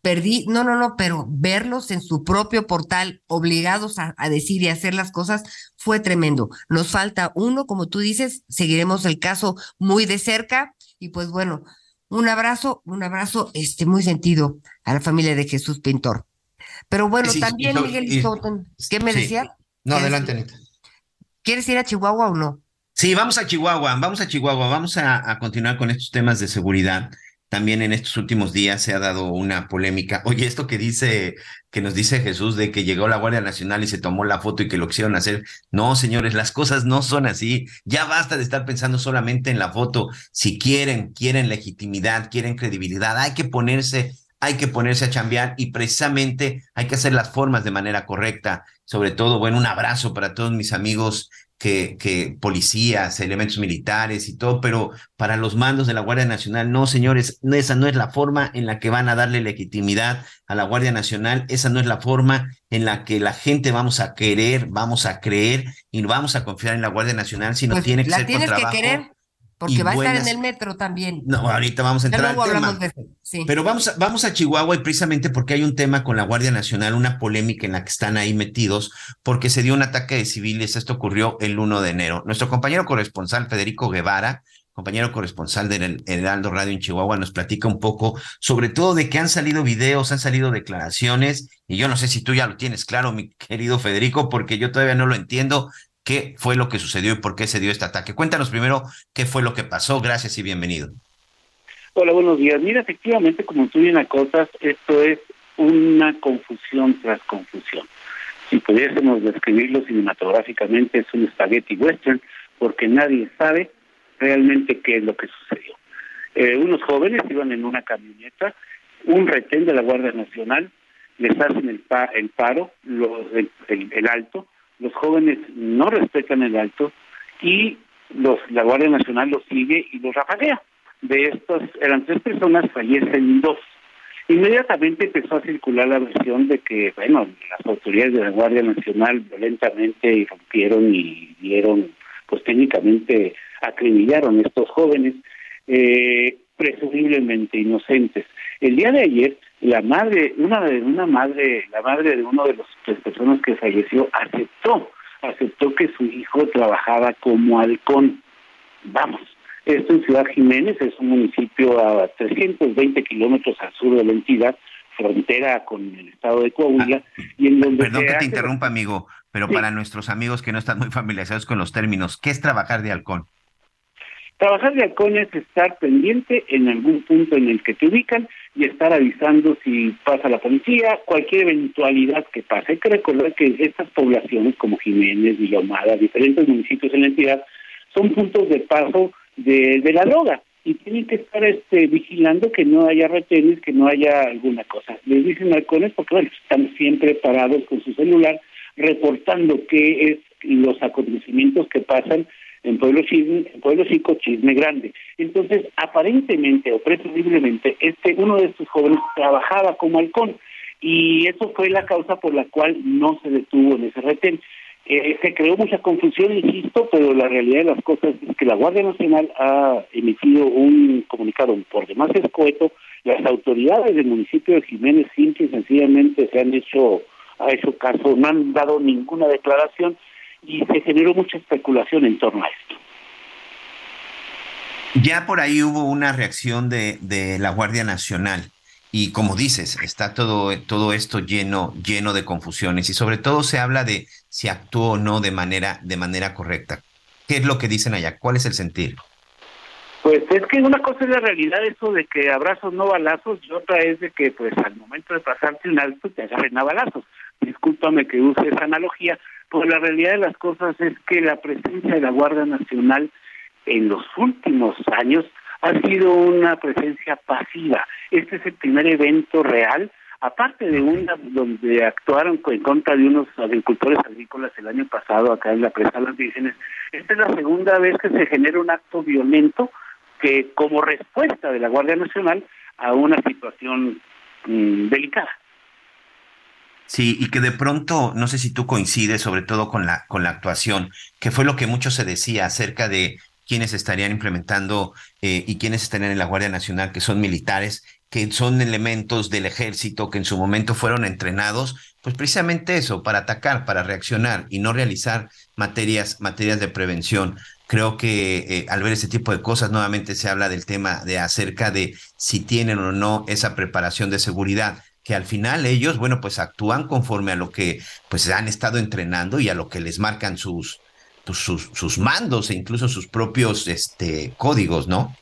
Speaker 5: perdí, no, no, no, pero verlos en su propio portal obligados a, decir y hacer las cosas fue tremendo. Nos falta uno, como tú dices, seguiremos el caso muy de cerca y pues bueno, un abrazo, un abrazo este muy sentido a la familia de Jesús Pintor. Pero bueno, también Miguel ¿qué me decía?
Speaker 1: No, adelante, Anita.
Speaker 5: ¿Quieres ir a Chihuahua o no?
Speaker 1: Sí, vamos a Chihuahua, vamos a Chihuahua, vamos a continuar con estos temas de seguridad. También en estos últimos días se ha dado una polémica. Oye, esto que dice, que nos dice Jesús de que llegó la Guardia Nacional y se tomó la foto y que lo quisieron hacer. No, señores, las cosas no son así. Ya basta de estar pensando solamente en la foto. Si quieren, quieren legitimidad, quieren credibilidad, hay que ponerse hay que ponerse a chambear y precisamente hay que hacer las formas de manera correcta. Sobre todo, bueno, un abrazo para todos mis amigos que, que, policías, elementos militares y todo, pero para los mandos de la Guardia Nacional, no, señores, esa no es la forma en la que van a darle legitimidad a la Guardia Nacional, esa no es la forma en la que la gente vamos a querer, vamos a creer y vamos a confiar en la Guardia Nacional, sino pues tiene que ser con trabajo.
Speaker 5: Porque va a estar en el metro también.
Speaker 1: No, ahorita vamos a entrar al tema. Pero vamos a, vamos a Chihuahua y precisamente porque hay un tema con la Guardia Nacional, una polémica en la que están ahí metidos, porque se dio un ataque de civiles. Esto ocurrió el 1 de enero. Nuestro compañero corresponsal, Federico Guevara, compañero corresponsal del Heraldo Radio en Chihuahua, nos platica un poco sobre todo de que han salido videos, han salido declaraciones, y yo no sé si tú ya lo tienes claro, mi querido Federico, porque yo todavía no lo entiendo, qué fue lo que sucedió y por qué se dio este ataque. Cuéntanos primero qué fue lo que pasó. Gracias y bienvenido.
Speaker 9: Hola, buenos días. Mira, efectivamente, como tú bien acotas, esto es una confusión tras confusión. si pudiésemos describirlo cinematográficamente, es un spaghetti western, porque nadie sabe realmente qué es lo que sucedió. Eh, unos jóvenes iban en una camioneta, un retén de la Guardia Nacional, les hacen el, el paro, los, el, alto, los jóvenes no respetan el alto y los, la Guardia Nacional los sigue y los rafaguea. De estos, eran tres personas, fallecen dos. Inmediatamente empezó a circular la versión de que, bueno, las autoridades de la Guardia Nacional violentamente irrumpieron y dieron, pues técnicamente acribillaron a estos jóvenes, eh, presumiblemente inocentes. El día de ayer, la madre, una de una madre, la madre de uno de los tres personas que falleció aceptó, aceptó que su hijo trabajaba como halcón. Vamos, esto en Ciudad Jiménez es un municipio a 320 kilómetros al sur de la entidad, frontera con el estado de Coahuila.
Speaker 1: Ah, y en donde perdón que te interrumpa, amigo, pero para nuestros amigos que no están muy familiarizados con los términos, ¿qué es trabajar de halcón?
Speaker 9: Trabajar de halcón es estar pendiente en algún punto en el que te ubican y estar avisando si pasa la policía, cualquier eventualidad que pase. Hay que recordar que estas poblaciones como Jiménez, Villomada, diferentes municipios en la entidad, son puntos de paso de, la droga y tienen que estar este, vigilando que no haya retenes, que no haya alguna cosa. Les dicen halcones porque bueno, están siempre parados con su celular reportando qué es los acontecimientos que pasan en Pueblo, Chisme, en Pueblo Chico, Chisme Grande. Entonces, aparentemente o presumiblemente, este, uno de estos jóvenes trabajaba como halcón y eso fue la causa por la cual no se detuvo en ese retén. Eh, se creó mucha confusión, insisto, pero la realidad de las cosas es que la Guardia Nacional ha emitido un comunicado por demás escueto. Las autoridades del municipio de Jiménez simple y sencillamente se han hecho, ha hecho caso, no han dado ninguna declaración y se generó mucha especulación en torno a esto.
Speaker 1: Ya por ahí hubo una reacción de, de la Guardia Nacional. Y como dices, está todo, todo esto lleno, lleno de confusiones y sobre todo se habla de si actuó o no de manera, de manera correcta. ¿Qué es lo que dicen allá? ¿Cuál es el sentir?
Speaker 9: Pues es que una cosa es la realidad, eso de que abrazos no balazos, y otra es de que pues al momento de pasarte un alto te agarren a balazos. Discúlpame que use esa analogía, pero la realidad de las cosas es que la presencia de la Guardia Nacional en los últimos años ha sido una presencia pasiva. Este es el primer evento real, aparte de una donde actuaron en contra de unos agricultores agrícolas el año pasado acá en la presa de las Vírgenes. Esta es la segunda vez que se genera un acto violento que como respuesta de la Guardia Nacional a una situación mm, delicada.
Speaker 1: Sí, y que de pronto, no sé si tú coincides, sobre todo con la, con la actuación, que fue lo que mucho se decía acerca de quienes estarían implementando eh, y quienes estarían en la Guardia Nacional, que son militares, que son elementos del ejército que en su momento fueron entrenados, pues precisamente eso, para atacar, para reaccionar y no realizar materias, materias de prevención. Creo que eh, al ver ese tipo de cosas, nuevamente se habla del tema de acerca de si tienen o no esa preparación de seguridad que al final ellos, bueno, pues actúan conforme a lo que pues han estado entrenando y a lo que les marcan sus, pues, sus, sus mandos e incluso sus propios este, códigos, ¿no?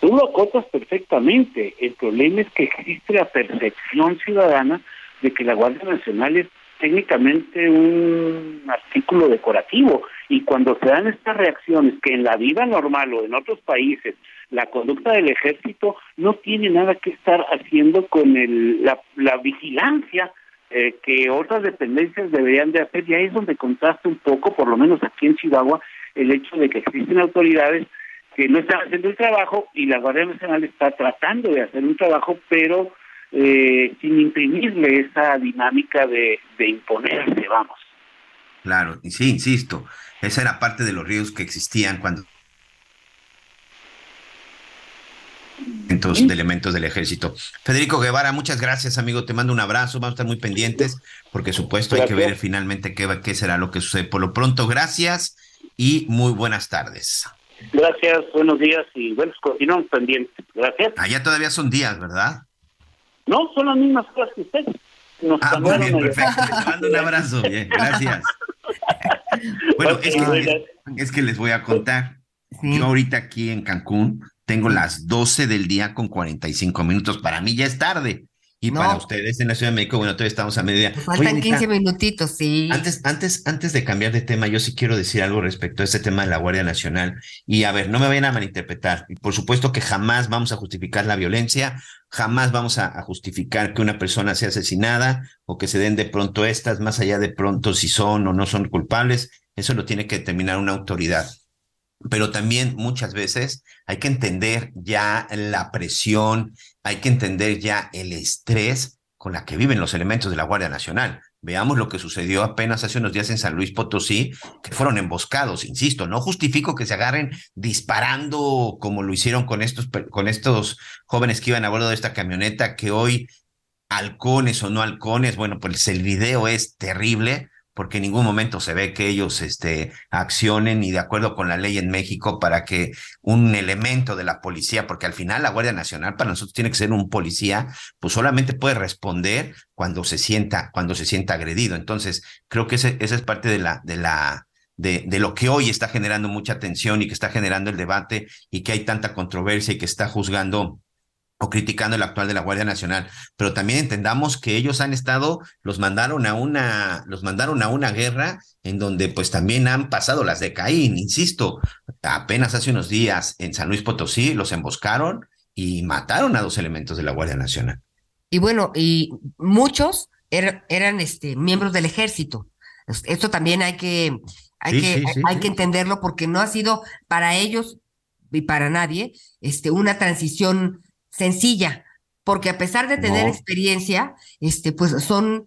Speaker 9: Tú lo acotas perfectamente. El problema es que existe la percepción ciudadana de que la Guardia Nacional es técnicamente un artículo decorativo y cuando se dan estas reacciones que en la vida normal o en otros países la conducta del ejército no tiene nada que estar haciendo con el, la, la vigilancia eh, que otras dependencias deberían de hacer y ahí es donde contrasta un poco, por lo menos aquí en Chihuahua, el hecho de que existen autoridades que no están haciendo el trabajo y la Guardia Nacional está tratando de hacer un trabajo, pero eh, sin imprimirle esa dinámica de, imponerse, vamos.
Speaker 1: Claro, y sí, insisto, esa era parte de los riesgos que existían cuando de elementos del ejército. Federico Guevara, muchas gracias, amigo. Te mando un abrazo. Vamos a estar muy pendientes, porque supuesto hay que ver finalmente qué, qué será lo que sucede. Por lo pronto, gracias y muy buenas tardes.
Speaker 9: Gracias, buenos días y bueno, continuamos pendientes. Gracias.
Speaker 1: Allá todavía son días, ¿verdad?
Speaker 9: No, son las mismas cosas que usted.
Speaker 1: ah, muy bien, perfecto. Te mando un abrazo. Bien, gracias. <laughs> bueno, es que, es que les voy a contar. Yo ahorita aquí en Cancún tengo las 12 del día con 45 minutos. Para mí ya es tarde. Y
Speaker 5: No.
Speaker 1: para ustedes en la Ciudad de México, bueno, todavía estamos a media.
Speaker 5: Nos faltan
Speaker 1: Oye, Anita,
Speaker 5: 15 minutitos, sí.
Speaker 1: Antes, antes, antes de cambiar de tema, yo sí quiero decir algo respecto a este tema de la Guardia Nacional. Y a ver, no me vayan a malinterpretar. Y por supuesto que jamás vamos a justificar la violencia, jamás vamos a, a justificar que una persona sea asesinada o que se den de pronto estas, más allá de pronto si son o no son culpables. Eso lo tiene que determinar una autoridad. Pero también muchas veces hay que entender ya la presión, hay que entender ya el estrés con la que viven los elementos de la Guardia Nacional. Veamos lo que sucedió apenas hace unos días en San Luis Potosí, que fueron emboscados, insisto, no justifico que se agarren disparando como lo hicieron con estos, con estos jóvenes que iban a bordo de esta camioneta, que hoy halcones o no halcones, bueno, pues el video es terrible porque en ningún momento se ve que ellos este, accionen y de acuerdo con la ley en México para que un elemento de la policía, porque al final la Guardia Nacional para nosotros tiene que ser un policía, pues solamente puede responder cuando se sienta, cuando se sienta agredido. Entonces, creo que ese, esa es parte de la, de la, de, de lo que hoy está generando mucha tensión y que está generando el debate y que hay tanta controversia y que está juzgando o criticando el actual de la Guardia Nacional, pero también entendamos que ellos han estado, los mandaron a una, los mandaron a una guerra en donde pues también han pasado las de Caín, insisto, apenas hace unos días en San Luis Potosí los emboscaron y mataron a dos elementos de la Guardia Nacional.
Speaker 5: Y bueno, y muchos er- eran este, miembros del ejército. Es- Esto también hay que, hay
Speaker 1: Sí,
Speaker 5: que,
Speaker 1: sí, sí,
Speaker 5: hay que entenderlo porque no ha sido para ellos y para nadie este, una transición sencilla, porque a pesar de tener
Speaker 1: No.
Speaker 5: experiencia, este, pues son,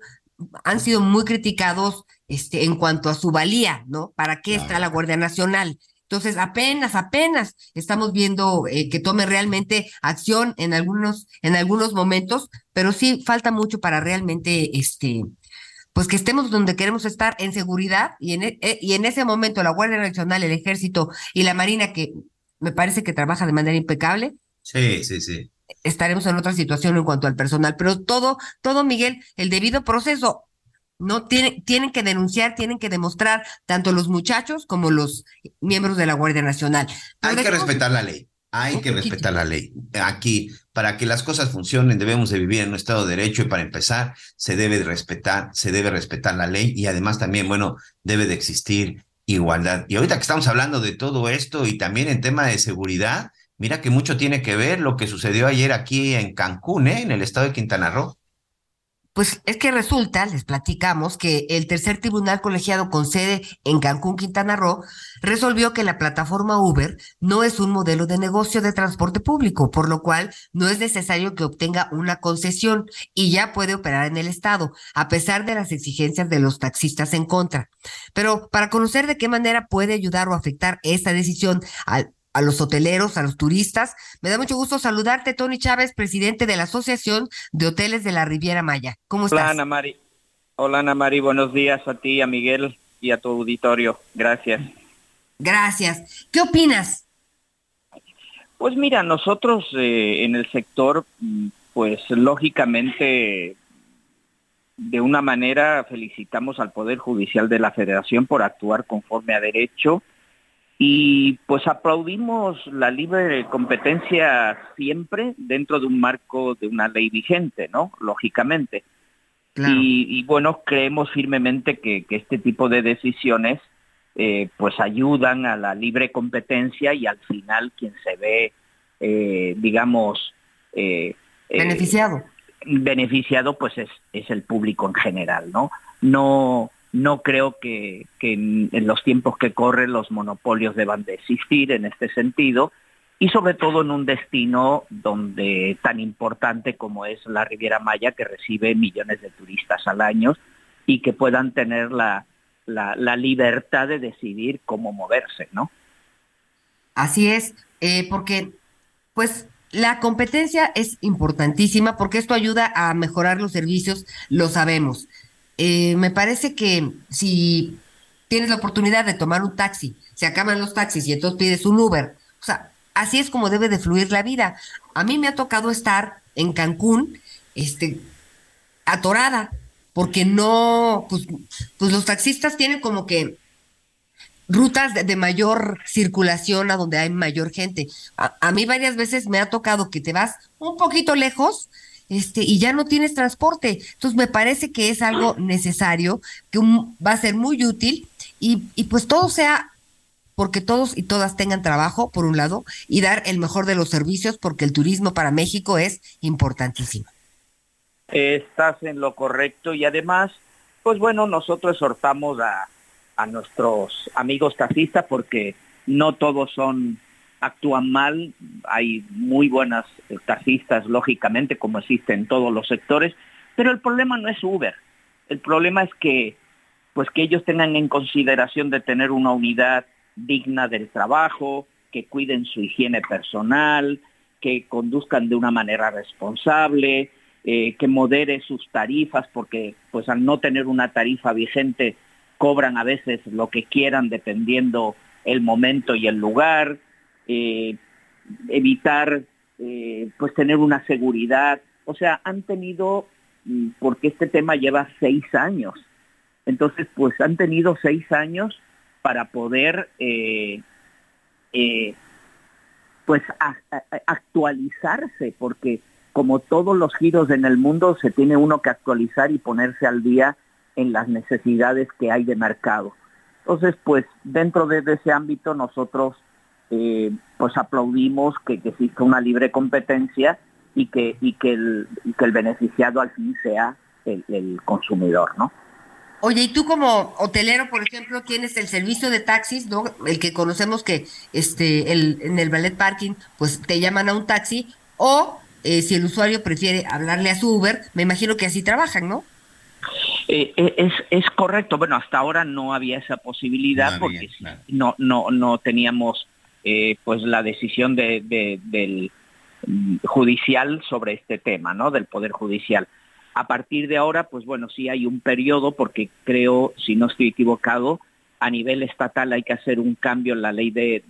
Speaker 5: han sido muy criticados este, en cuanto a su valía, ¿no? ¿Para qué está la Guardia Nacional? Entonces, apenas, apenas estamos viendo eh, que tome realmente acción en algunos, en algunos momentos, pero sí falta mucho para realmente, este, pues que estemos donde queremos estar en seguridad y en, e- eh, y en ese momento la Guardia Nacional, el Ejército y la Marina, que me parece que trabaja de manera impecable,
Speaker 1: Sí, sí, sí.
Speaker 5: estaremos en otra situación en cuanto al personal. Pero todo, todo, Miguel, el debido proceso. No tienen, tienen que denunciar, tienen que demostrar tanto los muchachos como los miembros de la Guardia Nacional. Pero
Speaker 1: Hay que
Speaker 5: dejemos-
Speaker 1: respetar la ley. Hay que respetar la ley. Aquí, para que las cosas funcionen, debemos de vivir en un estado de derecho y para empezar, se debe de respetar, se debe respetar la ley y además también, bueno, debe de existir igualdad. Y ahorita que estamos hablando de todo esto y también en tema de seguridad, mira que mucho tiene que ver lo que sucedió ayer aquí en Cancún, ¿eh? en el estado de Quintana Roo.
Speaker 5: Pues es que resulta, les platicamos, que el tercer tribunal colegiado con sede en Cancún, Quintana Roo, resolvió que la plataforma Uber no es un modelo de negocio de transporte público, por lo cual no es necesario que obtenga una concesión y ya puede operar en el estado, a pesar de las exigencias de los taxistas en contra. Pero para conocer de qué manera puede ayudar o afectar esta decisión al a los hoteleros, a los turistas. Me da mucho gusto saludarte, Tony Chávez, presidente de la Asociación de Hoteles de la Riviera Maya. ¿Cómo
Speaker 10: Hola
Speaker 5: estás?
Speaker 10: Ana Mari. Hola Ana Mari, buenos días a ti, a Miguel y a tu auditorio. Gracias.
Speaker 5: Gracias. ¿Qué opinas?
Speaker 10: Pues mira, nosotros eh, en el sector, pues lógicamente, de una manera felicitamos al Poder Judicial de la Federación por actuar conforme a derecho y pues aplaudimos la libre competencia siempre dentro de un marco de una ley vigente, ¿no? Lógicamente. Y, y, bueno, creemos firmemente que, que este tipo de decisiones eh, pues ayudan a la libre competencia y al final quien se ve, eh, digamos, eh,
Speaker 5: beneficiado.
Speaker 10: beneficiado pues es, es el público en general, ¿no? No, no creo que, que en, los tiempos que corren los monopolios deban de existir en este sentido y sobre todo en un destino donde tan importante como es la Riviera Maya que recibe millones de turistas al año y que puedan tener la, la, la libertad de decidir cómo moverse, ¿no?
Speaker 5: Así es, eh, porque pues la competencia es importantísima porque esto ayuda a mejorar los servicios, lo sabemos. Eh, me parece que si tienes la oportunidad de tomar un taxi, se acaban los taxis y entonces pides un Uber, o sea, así es como debe de fluir la vida. A mí me ha tocado estar en Cancún, este, atorada, porque no, pues, pues los taxistas tienen como que rutas de, mayor circulación a donde hay mayor gente. A, a, mí varias veces me ha tocado que te vas un poquito lejos este, y ya no tienes transporte. Entonces me parece que es algo necesario, que va a ser muy útil y, y pues todo sea porque todos y todas tengan trabajo, por un lado, y dar el mejor de los servicios, porque el turismo para México es importantísimo.
Speaker 10: Estás en lo correcto y además, pues bueno, nosotros exhortamos a, a nuestros amigos taxistas porque no todos son actúan mal, hay muy buenas taxistas, lógicamente, como existen en todos los sectores, pero el problema no es Uber. El problema es que, pues que ellos tengan en consideración de tener una unidad digna del trabajo, que cuiden su higiene personal, que conduzcan de una manera responsable, eh, que modere sus tarifas, porque pues al no tener una tarifa vigente cobran a veces lo que quieran dependiendo el momento y el lugar, eh, evitar eh, pues tener una seguridad. O sea, han tenido, mm, porque este tema lleva seis años, entonces pues han tenido seis años para poder eh, pues actualizarse, porque como todos los giros en el mundo se tiene uno que actualizar y ponerse al día en las necesidades que hay de mercado. Entonces, pues dentro de, ese ámbito nosotros eh, pues aplaudimos que, que exista una libre competencia y que, y que, el, que el beneficiado al fin sea el, el consumidor, ¿no?
Speaker 5: Oye, y tú como hotelero, por ejemplo, tienes el servicio de taxis, ¿no? El que conocemos que este, el, en el ballet parking, pues te llaman a un taxi, o eh, si el usuario prefiere hablarle a su Uber, me imagino que así trabajan, ¿no?
Speaker 10: Eh, eh, es, es correcto. Bueno, hasta ahora no había esa posibilidad porque no, no, no teníamos pues la decisión de, de, del judicial sobre este tema, ¿no? Del Poder Judicial. A partir de ahora, pues bueno, sí hay un periodo, porque creo, si no estoy equivocado, a nivel estatal hay que hacer un cambio en la ley de,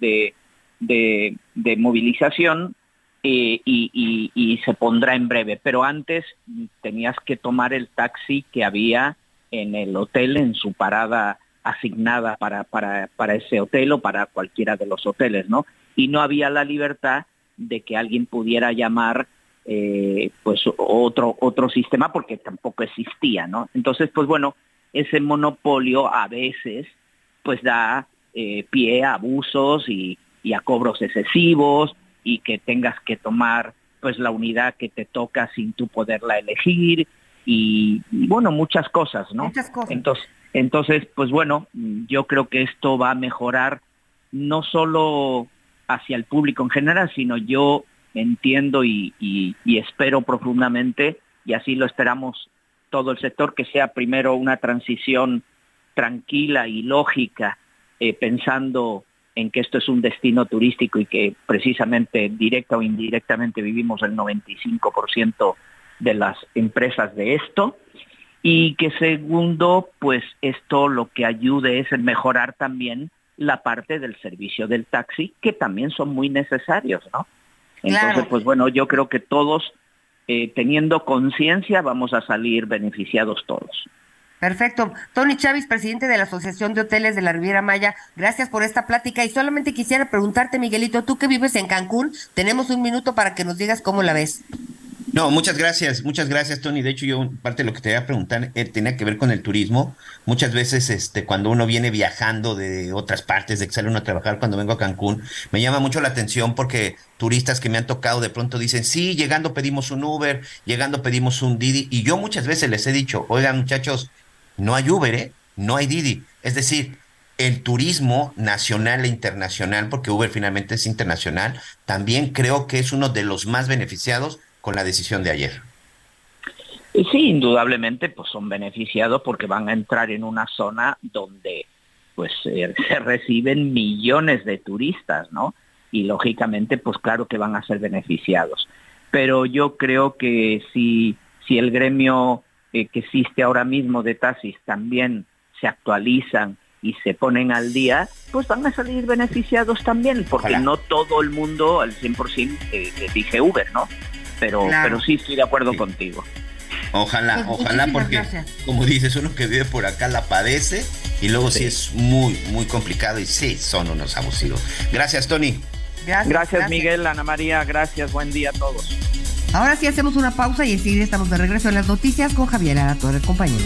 Speaker 10: de, movilización eh, y, se pondrá en breve. Pero antes tenías que tomar el taxi que había en el hotel, en su parada asignada para, para, para ese hotel o para cualquiera de los hoteles, ¿no? Y no había la libertad de que alguien pudiera llamar eh, pues otro, otro sistema porque tampoco existía, ¿no? Entonces, pues bueno, ese monopolio a veces pues da eh, pie a abusos y, y, a cobros excesivos y que tengas que tomar pues la unidad que te toca sin tú poderla elegir y, bueno, muchas cosas, ¿no?
Speaker 5: Muchas cosas.
Speaker 10: Entonces, entonces, pues bueno, yo creo que esto va a mejorar no solo hacia el público en general, sino yo entiendo y, espero profundamente, y así lo esperamos todo el sector, que sea primero una transición tranquila y lógica, eh, pensando en que esto es un destino turístico y que precisamente directa o indirectamente vivimos el 95% de las empresas de esto. Y que segundo, pues esto lo que ayude es mejorar también la parte del servicio del taxi, que también son muy necesarios, ¿no? Entonces, pues bueno, yo creo que todos, eh, teniendo conciencia, vamos a salir beneficiados todos.
Speaker 5: Perfecto. Tony Chávez, presidente de la Asociación de Hoteles de la Riviera Maya, gracias por esta plática. Y solamente quisiera preguntarte, Miguelito, tú que vives en Cancún, tenemos un minuto para que nos digas cómo la ves.
Speaker 1: No, muchas gracias, muchas gracias, Tony. De hecho, yo parte de lo que te iba a preguntar eh, tenía que ver con el turismo. Muchas veces, este, cuando uno viene viajando de otras partes, de que sale uno a trabajar, cuando vengo a Cancún, me llama mucho la atención porque turistas que me han tocado de pronto dicen, sí, llegando pedimos un Uber, llegando pedimos un Didi, y yo muchas veces les he dicho, oigan muchachos, no hay Uber, ¿eh? No hay Didi. Es decir, el turismo nacional e internacional, porque Uber finalmente es internacional, también creo que es uno de los más beneficiados con la decisión de ayer.
Speaker 10: Sí, indudablemente, pues son beneficiados porque van a entrar en una zona donde pues eh, <laughs> se reciben millones de turistas, ¿no? Y lógicamente, pues claro que van a ser beneficiados. Pero yo creo que si, si el gremio eh, que existe ahora mismo de taxis también se actualizan y se ponen al día, pues van a salir beneficiados también, porque no todo el mundo al 100% eh, dije Uber, ¿no? Pero, pero sí estoy de acuerdo contigo.
Speaker 1: Ojalá, pues ojalá, porque como dices, uno que vive por acá la padece y luego sí. es muy, muy complicado y sí, son unos abusivos. Gracias, Tony.
Speaker 10: Gracias, gracias, Miguel, Ana María, gracias, buen día a todos.
Speaker 5: Ahora sí hacemos una pausa y enseguida estamos de regreso en las noticias con Javier Aratorre, compañero.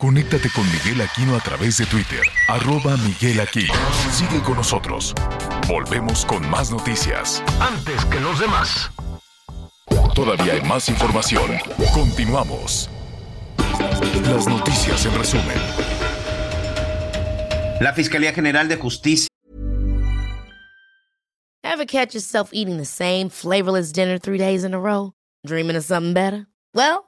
Speaker 3: Conéctate con Miguel Aquino a través de Twitter, arroba Miguel Aquino. Sigue con nosotros. Volvemos con más noticias.
Speaker 2: Antes que los demás.
Speaker 3: Todavía hay más información. Continuamos. Las noticias en resumen.
Speaker 1: La Fiscalía General de Justicia.
Speaker 11: Ever catch yourself eating the same flavorless dinner three days in a row? Dreaming of something better? Well,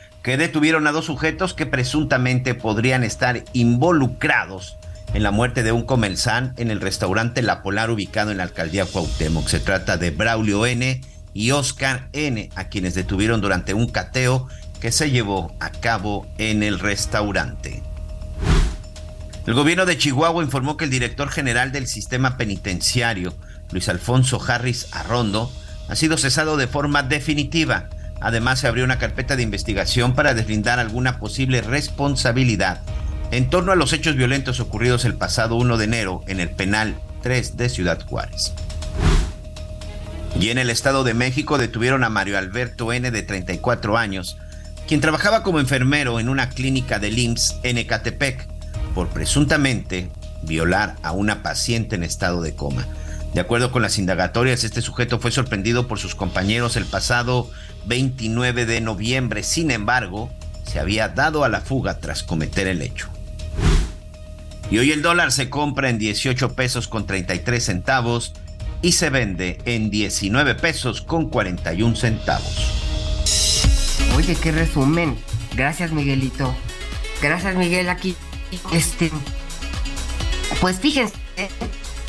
Speaker 1: que detuvieron a dos sujetos que presuntamente podrían estar involucrados en la muerte de un comensal en el restaurante La Polar ubicado en la alcaldía Cuauhtémoc. Se trata de Braulio N. y Oscar N., a quienes detuvieron durante un cateo que se llevó a cabo en el restaurante. El gobierno de Chihuahua informó que el director general del sistema penitenciario, Luis Alfonso Harris Arrondo, ha sido cesado de forma definitiva Además, se abrió una carpeta de investigación para deslindar alguna posible responsabilidad en torno a los hechos violentos ocurridos el pasado 1 de enero en el penal 3 de Ciudad Juárez. Y en el Estado de México detuvieron a Mario Alberto N. de 34 años, quien trabajaba como enfermero en una clínica de IMSS en Ecatepec, por presuntamente violar a una paciente en estado de coma. De acuerdo con las indagatorias, este sujeto fue sorprendido por sus compañeros el pasado 29 de noviembre. Sin embargo, se había dado a la fuga tras cometer el hecho. Y hoy el dólar se compra en 18 pesos con 33 centavos y se vende en 19 pesos con 41 centavos.
Speaker 5: Oye, qué resumen. Gracias, Miguelito. Gracias, Miguel. Aquí, este, pues fíjense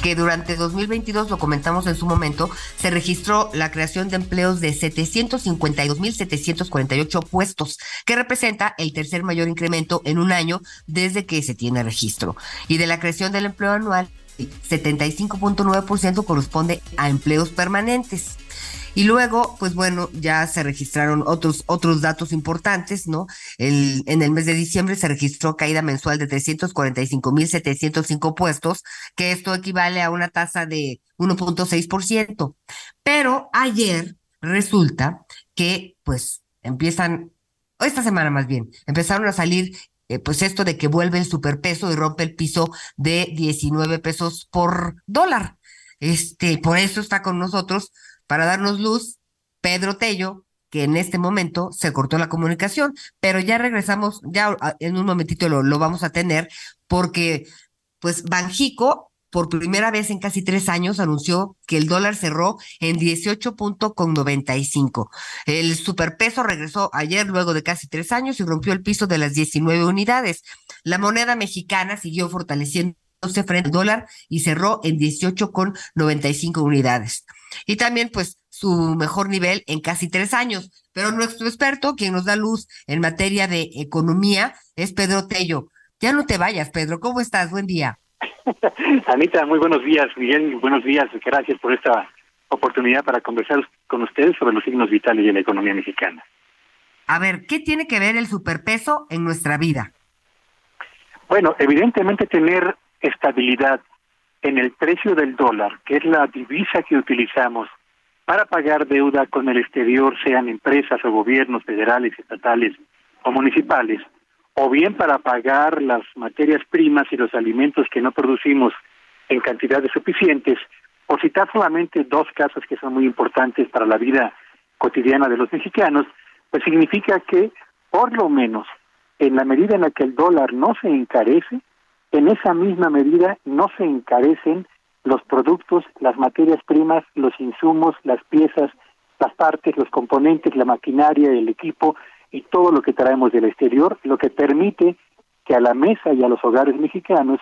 Speaker 5: que durante 2022, lo comentamos en su momento, se registró la creación de empleos de 752.748 puestos, que representa el tercer mayor incremento en un año desde que se tiene registro. Y de la creación del empleo anual, 75.9% corresponde a empleos permanentes. Y luego, pues bueno, ya se registraron otros, otros datos importantes, ¿no? El, en el mes de diciembre se registró caída mensual de 345.705 puestos, que esto equivale a una tasa de 1.6%. Pero ayer resulta que, pues, empiezan, esta semana más bien, empezaron a salir eh, pues esto de que vuelve el superpeso y rompe el piso de 19 pesos por dólar. Este, por eso está con nosotros para darnos luz, Pedro Tello, que en este momento se cortó la comunicación, pero ya regresamos, ya en un momentito lo, lo vamos a tener, porque pues Banjico por primera vez en casi tres años anunció que el dólar cerró en 18.95. El superpeso regresó ayer luego de casi tres años y rompió el piso de las 19 unidades. La moneda mexicana siguió fortaleciéndose frente al dólar y cerró en 18.95 unidades y también pues su mejor nivel en casi tres años. Pero nuestro experto, quien nos da luz en materia de economía, es Pedro Tello. Ya no te vayas, Pedro. ¿Cómo estás? Buen día. <laughs>
Speaker 12: Anita, muy buenos días. Miguel, buenos días. Gracias por esta oportunidad para conversar con ustedes sobre los signos vitales de la economía mexicana.
Speaker 5: A ver, ¿qué tiene que ver el superpeso en nuestra vida?
Speaker 12: Bueno, evidentemente tener estabilidad en el precio del dólar, que es la divisa que utilizamos para pagar deuda con el exterior, sean empresas o gobiernos federales, estatales o municipales, o bien para pagar las materias primas y los alimentos que no producimos en cantidades suficientes, por citar solamente dos casos que son muy importantes para la vida cotidiana de los mexicanos, pues significa que por lo menos en la medida en la que el dólar no se encarece, en esa misma medida no se encarecen los productos, las materias primas, los insumos, las piezas, las partes, los componentes, la maquinaria, el equipo y todo lo que traemos del exterior, lo que permite que a la mesa y a los hogares mexicanos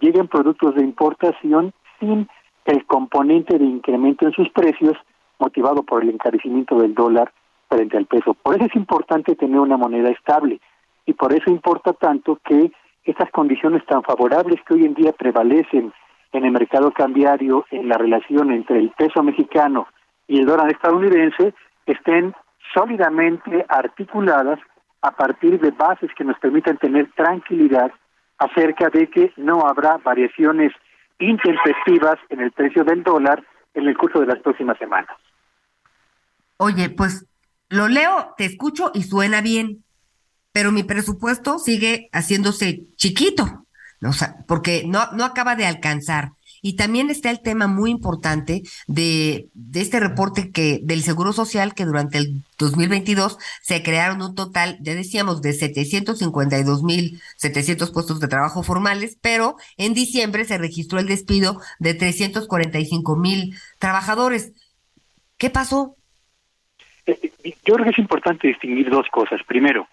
Speaker 12: lleguen productos de importación sin el componente de incremento en sus precios motivado por el encarecimiento del dólar frente al peso. Por eso es importante tener una moneda estable y por eso importa tanto que estas condiciones tan favorables que hoy en día prevalecen en el mercado cambiario en la relación entre el peso mexicano y el dólar estadounidense estén sólidamente articuladas a partir de bases que nos permitan tener tranquilidad acerca de que no habrá variaciones intempestivas en el precio del dólar en el curso de las próximas semanas.
Speaker 5: Oye, pues lo leo, te escucho y suena bien, pero mi presupuesto sigue haciéndose chiquito, o sea, porque no, no acaba de alcanzar. Y también está el tema muy importante de, de este reporte que del Seguro Social que durante el 2022 se crearon un total, ya decíamos, de 752 mil 700 puestos de trabajo formales, pero en diciembre se registró el despido de 345 mil trabajadores. ¿Qué pasó?
Speaker 12: Eh, yo creo que es importante distinguir dos cosas. Primero,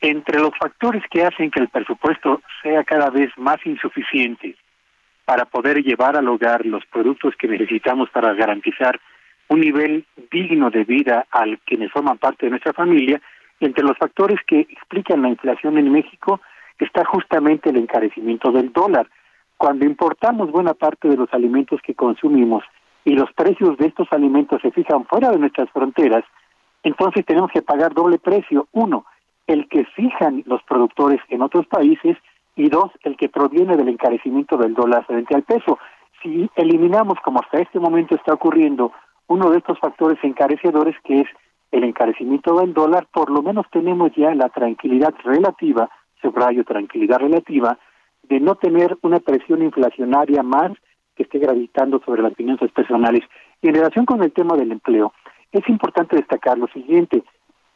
Speaker 12: entre los factores que hacen que el presupuesto sea cada vez más insuficiente para poder llevar al hogar los productos que necesitamos para garantizar un nivel digno de vida al quienes forman parte de nuestra familia, entre los factores que explican la inflación en México está justamente el encarecimiento del dólar. Cuando importamos buena parte de los alimentos que consumimos y los precios de estos alimentos se fijan fuera de nuestras fronteras, entonces tenemos que pagar doble precio. Uno, el que fijan los productores en otros países y dos, el que proviene del encarecimiento del dólar frente al peso. Si eliminamos, como hasta este momento está ocurriendo, uno de estos factores encarecedores que es el encarecimiento del dólar, por lo menos tenemos ya la tranquilidad relativa, subrayo tranquilidad relativa, de no tener una presión inflacionaria más que esté gravitando sobre las finanzas personales. Y en relación con el tema del empleo, es importante destacar lo siguiente,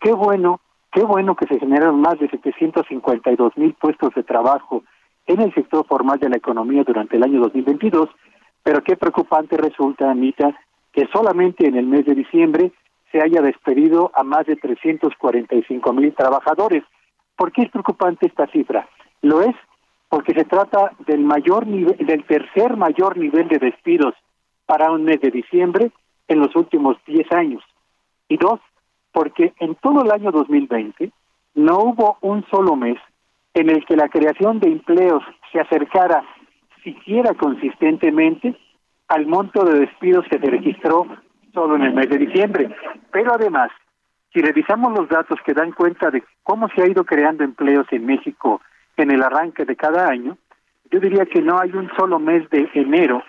Speaker 12: qué bueno Qué bueno que se generaron más de 752 mil puestos de trabajo en el sector formal de la economía durante el año 2022, pero qué preocupante resulta, Anita, que solamente en el mes de diciembre se haya despedido a más de 345 mil trabajadores. ¿Por qué es preocupante esta cifra? Lo es porque se trata del mayor nivel, del tercer mayor nivel de despidos para un mes de diciembre en los últimos 10 años. Y dos, porque en todo el año 2020 no hubo un solo mes en el que la creación de empleos se acercara siquiera consistentemente al monto de despidos que se registró solo en el mes de diciembre. Pero además, si revisamos los datos que dan cuenta de cómo se ha ido creando empleos en México en el arranque de cada año, yo diría que no hay un solo mes de enero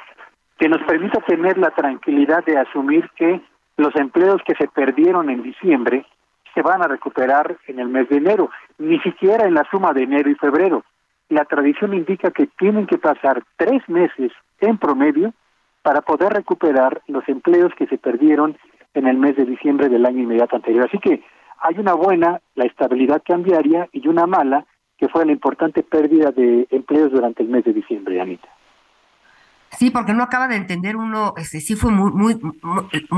Speaker 12: que nos permita tener la tranquilidad de asumir que los empleos que se perdieron en diciembre se van a recuperar en el mes de enero, ni siquiera en la suma de enero y febrero. La tradición indica que tienen que pasar tres meses en promedio para poder recuperar los empleos que se perdieron en el mes de diciembre del año inmediato anterior. Así que hay una buena, la estabilidad cambiaria, y una mala, que fue la importante pérdida de empleos durante el mes de diciembre, Anita.
Speaker 5: Sí, porque no acaba de entender uno, este, sí fue muy, muy,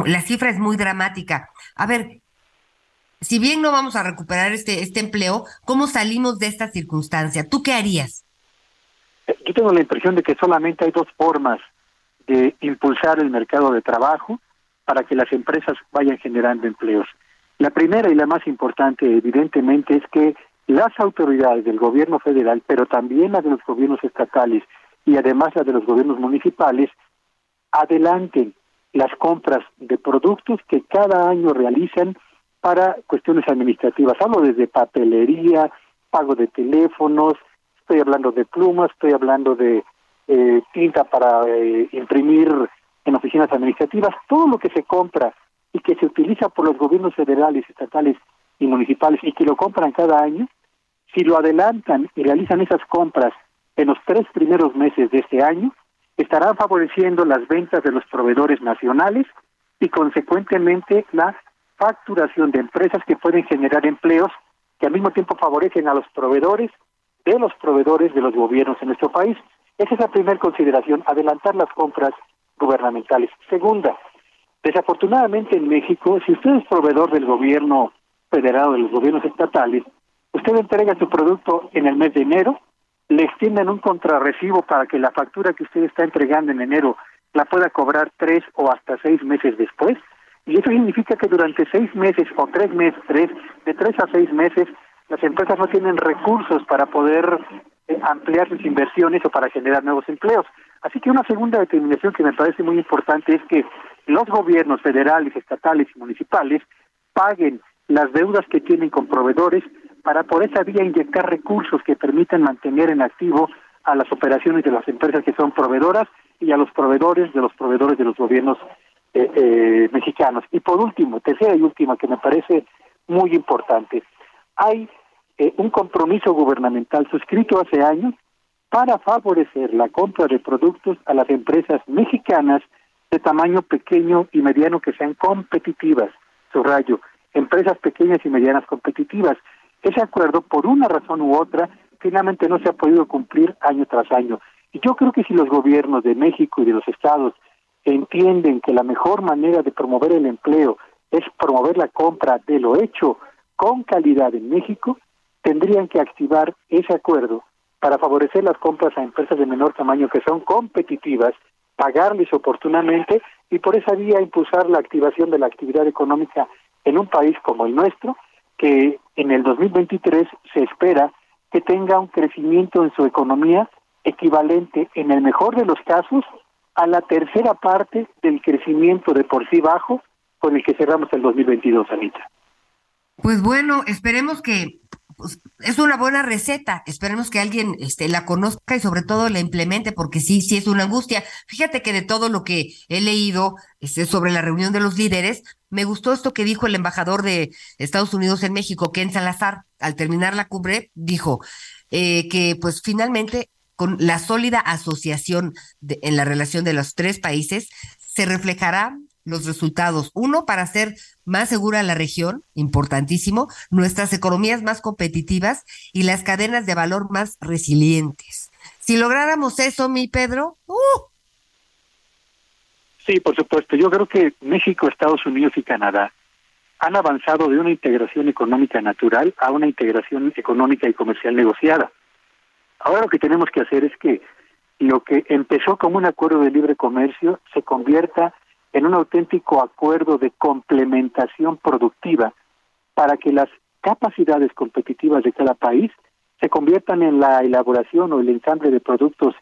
Speaker 5: la cifra es muy dramática. A ver, si bien no vamos a recuperar este, este empleo, ¿cómo salimos de esta circunstancia? ¿Tú qué harías?
Speaker 12: Yo tengo la impresión de que solamente hay dos formas de impulsar el mercado de trabajo para que las empresas vayan generando empleos. La primera y la más importante, evidentemente, es que las autoridades del gobierno federal, pero también las de los gobiernos estatales y además la de los gobiernos municipales adelanten las compras de productos que cada año realizan para cuestiones administrativas. Hablo desde papelería, pago de teléfonos, estoy hablando de plumas, estoy hablando de eh, tinta para eh, imprimir en oficinas administrativas, todo lo que se compra y que se utiliza por los gobiernos federales, estatales y municipales y que lo compran cada año, si lo adelantan y realizan esas compras en los tres primeros meses de este año estarán favoreciendo las ventas de los proveedores nacionales y consecuentemente la facturación de empresas que pueden generar empleos que al mismo tiempo favorecen a los proveedores de los proveedores de los gobiernos en nuestro país. Esa es la primera consideración, adelantar las compras gubernamentales. Segunda, desafortunadamente en México, si usted es proveedor del gobierno federal, de los gobiernos estatales, usted entrega su producto en el mes de enero, le extienden un contrarrecibo para que la factura que usted está entregando en enero la pueda cobrar tres o hasta seis meses después, y eso significa que durante seis meses o tres meses, tres, de tres a seis meses, las empresas no tienen recursos para poder eh, ampliar sus inversiones o para generar nuevos empleos. Así que una segunda determinación que me parece muy importante es que los gobiernos federales, estatales y municipales paguen las deudas que tienen con proveedores para por esa vía inyectar recursos que permitan mantener en activo a las operaciones de las empresas que son proveedoras y a los proveedores de los proveedores de los gobiernos eh, eh, mexicanos. Y por último, tercera y última, que me parece muy importante, hay eh, un compromiso gubernamental suscrito hace años para favorecer la compra de productos a las empresas mexicanas de tamaño pequeño y mediano que sean competitivas. Subrayo, empresas pequeñas y medianas competitivas. Ese acuerdo, por una razón u otra, finalmente no se ha podido cumplir año tras año. Y yo creo que si los gobiernos de México y de los estados entienden que la mejor manera de promover el empleo es promover la compra de lo hecho con calidad en México, tendrían que activar ese acuerdo para favorecer las compras a empresas de menor tamaño que son competitivas, pagarles oportunamente y por esa vía impulsar la activación de la actividad económica en un país como el nuestro, que en el 2023 se espera que tenga un crecimiento en su economía equivalente, en el mejor de los casos, a la tercera parte del crecimiento de por sí bajo con el que cerramos el 2022, Anita.
Speaker 5: Pues bueno, esperemos que pues, es una buena receta. Esperemos que alguien este, la conozca y sobre todo la implemente, porque sí, sí es una angustia. Fíjate que de todo lo que he leído este, sobre la reunión de los líderes, me gustó esto que dijo el embajador de Estados Unidos en México, Ken Salazar, al terminar la cumbre, dijo eh, que pues finalmente con la sólida asociación en la relación de los tres países se reflejará los resultados. Uno, para hacer más segura la región, importantísimo, nuestras economías más competitivas y las cadenas de valor más resilientes. Si lográramos eso, mi Pedro, ¡uh!
Speaker 12: Sí, por supuesto. Yo creo que México, Estados Unidos y Canadá han avanzado de una integración económica natural a una integración económica y comercial negociada. Ahora lo que tenemos que hacer es que lo que empezó como un acuerdo de libre comercio se convierta en un auténtico acuerdo de complementación productiva para que las capacidades competitivas de cada país se conviertan en la elaboración o el ensamble de productos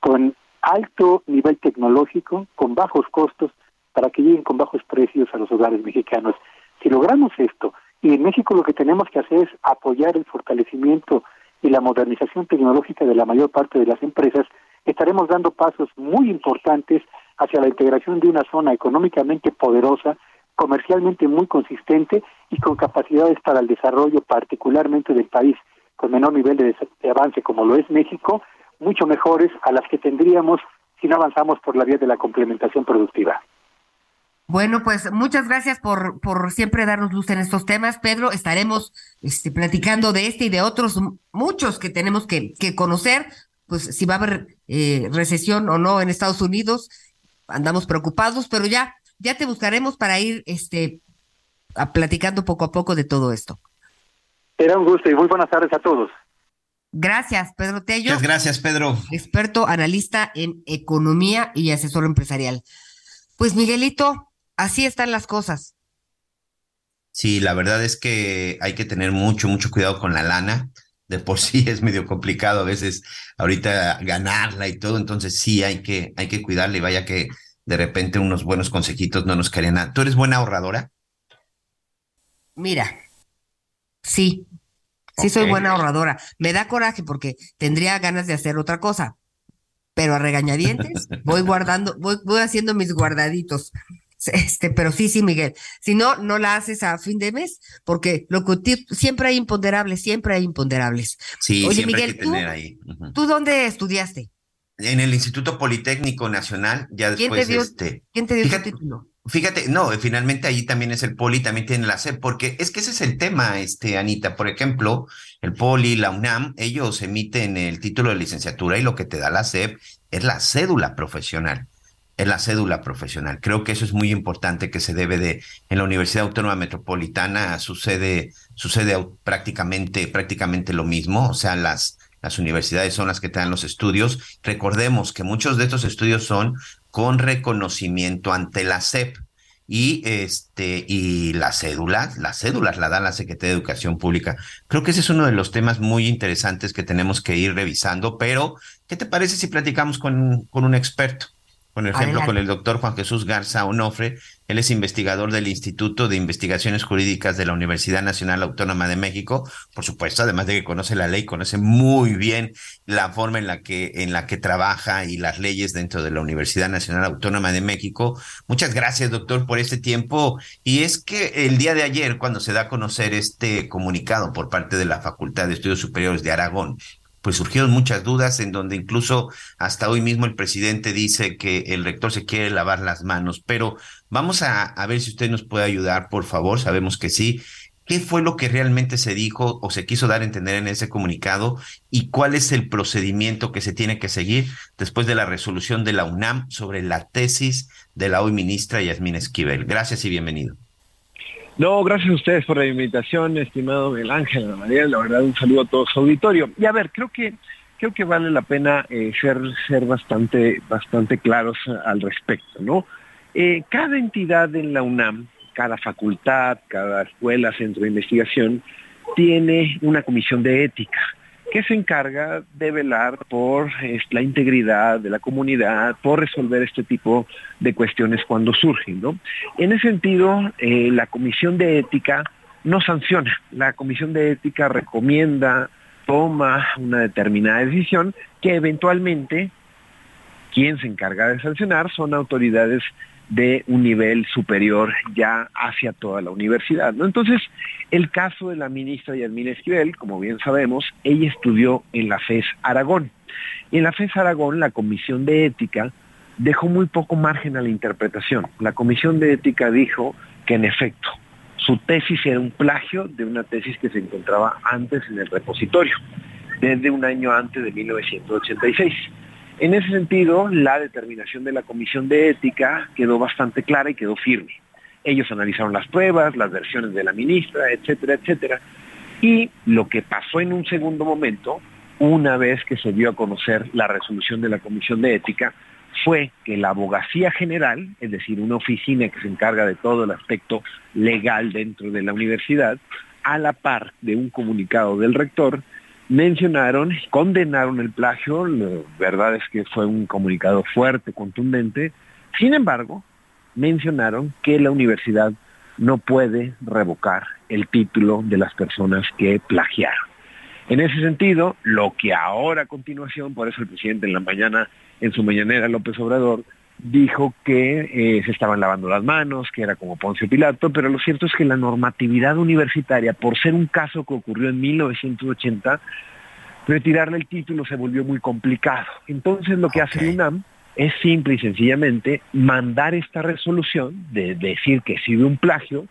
Speaker 12: con alto nivel tecnológico, con bajos costos, para que lleguen con bajos precios a los hogares mexicanos. Si logramos esto, y en México lo que tenemos que hacer es apoyar el fortalecimiento y la modernización tecnológica de la mayor parte de las empresas, estaremos dando pasos muy importantes hacia la integración de una zona económicamente poderosa, comercialmente muy consistente y con capacidades para el desarrollo particularmente del país con menor nivel de, avance como lo es México, mucho mejores a las que tendríamos si no avanzamos por la vía de la complementación productiva.
Speaker 5: Bueno, pues muchas gracias por, por siempre darnos luz en estos temas, Pedro. Estaremos este, platicando de este y de otros muchos que tenemos que, que conocer, pues si va a haber eh, recesión o no en Estados Unidos, andamos preocupados, pero ya, ya te buscaremos para ir este, a, platicando poco a poco de todo esto.
Speaker 12: Era un gusto y muy buenas tardes a todos.
Speaker 5: Gracias, Pedro Tello.
Speaker 1: Muchas gracias, Pedro.
Speaker 5: Experto, analista en economía y asesor empresarial. Pues Miguelito, así están las cosas.
Speaker 1: Sí, la verdad es que hay que tener mucho, mucho cuidado con la lana. De por sí es medio complicado a veces ahorita ganarla y todo, entonces sí hay que, hay que cuidarla y vaya que de repente unos buenos consejitos no nos caerían nada. ¿Tú eres buena ahorradora?
Speaker 5: Mira, sí, sí soy buena ahorradora. Me da coraje porque tendría ganas de hacer otra cosa, pero a regañadientes <laughs> voy guardando, voy, voy haciendo mis guardaditos. <laughs> Este, pero sí, sí, Miguel. Si no, no la haces a fin de mes, porque lo que siempre hay imponderables, siempre hay imponderables.
Speaker 1: Sí, Oye, Miguel, ¿tú, ahí.
Speaker 5: ¿tú dónde estudiaste?
Speaker 1: En el Instituto Politécnico Nacional, ya después
Speaker 5: ¿Quién te dio,
Speaker 1: este.
Speaker 5: ¿quién te dio título?
Speaker 1: Fíjate, no, finalmente ahí también es el poli, también tiene la SEP, porque es que ese es el tema, este, Anita. Por ejemplo, el poli, la UNAM, ellos emiten el título de licenciatura y lo que te da la SEP es la cédula profesional. Es la cédula profesional. Creo que eso es muy importante que se debe de, en la Universidad Autónoma Metropolitana sucede, sucede prácticamente, prácticamente lo mismo. O sea, las, las universidades son las que te dan los estudios. Recordemos que muchos de estos estudios son con reconocimiento ante la SEP y este y las cédulas, las cédulas la da la Secretaría de Educación Pública. Creo que ese es uno de los temas muy interesantes que tenemos que ir revisando, pero ¿qué te parece si platicamos con, con un experto? Por ejemplo, con el doctor Juan Jesús Garza Onofre, él es investigador del Instituto de Investigaciones Jurídicas de la Universidad Nacional Autónoma de México. Por supuesto, además de que conoce la ley, conoce muy bien la forma en la que, en la que trabaja y las leyes dentro de la Universidad Nacional Autónoma de México. Muchas gracias, doctor, por este tiempo. Y es que el día de ayer, cuando se da a conocer este comunicado por parte de la Facultad de Estudios Superiores de Aragón, pues surgieron muchas dudas en donde incluso hasta hoy mismo el presidente dice que el rector se quiere lavar las manos, pero vamos a, ver si usted nos puede ayudar, por favor, sabemos que sí. ¿Qué fue lo que realmente se dijo o se quiso dar a entender en ese comunicado y cuál es el procedimiento que se tiene que seguir después de la resolución de la UNAM sobre la tesis de la hoy ministra Yasmín Esquivel? Gracias y bienvenido.
Speaker 13: No, gracias a ustedes por la invitación, estimado Miguel Ángel, María, la verdad un saludo a todo su auditorio. Y a ver, creo que creo que vale la pena eh, ser, ser bastante, bastante claros al respecto, ¿no? Eh, cada entidad en la UNAM, cada facultad, cada escuela, centro de investigación, tiene una comisión de ética que se encarga de velar por la integridad de la comunidad, por resolver este tipo de cuestiones cuando surgen. ¿no? En ese sentido, eh, la Comisión de Ética no sanciona, la Comisión de Ética recomienda, toma una determinada decisión que eventualmente quien se encarga de sancionar son autoridades de un nivel superior ya hacia toda la universidad. Entonces, el caso de la ministra Yasmín Esquivel, como bien sabemos, ella estudió en la FES Aragón. Y en la FES Aragón, la Comisión de Ética dejó muy poco margen a la interpretación. La Comisión de Ética dijo que en efecto, su tesis era un plagio de una tesis que se encontraba antes en el repositorio, desde un año antes de 1986. En ese sentido, la determinación de la Comisión de Ética quedó bastante clara y quedó firme. Ellos analizaron las pruebas, las versiones de la ministra, etcétera, etcétera. Y lo que pasó en un segundo momento, una vez que se dio a conocer la resolución de la Comisión de Ética, fue que la Abogacía General, es decir, una oficina que se encarga de todo el aspecto legal dentro de la universidad, a la par de un comunicado del rector, mencionaron, condenaron el plagio, la verdad es que fue un comunicado fuerte, contundente, sin embargo, mencionaron que la universidad no puede revocar el título de las personas que plagiaron. En ese sentido, lo que ahora a continuación, por eso el presidente en la mañana, en su mañanera, López Obrador, dijo que eh, se estaban lavando las manos, que era como Poncio Pilato, pero lo cierto es que la normatividad universitaria, por ser un caso que ocurrió en 1980, retirarle el título se volvió muy complicado. Entonces lo que hace el UNAM es simple y sencillamente mandar esta resolución de decir que sirve un plagio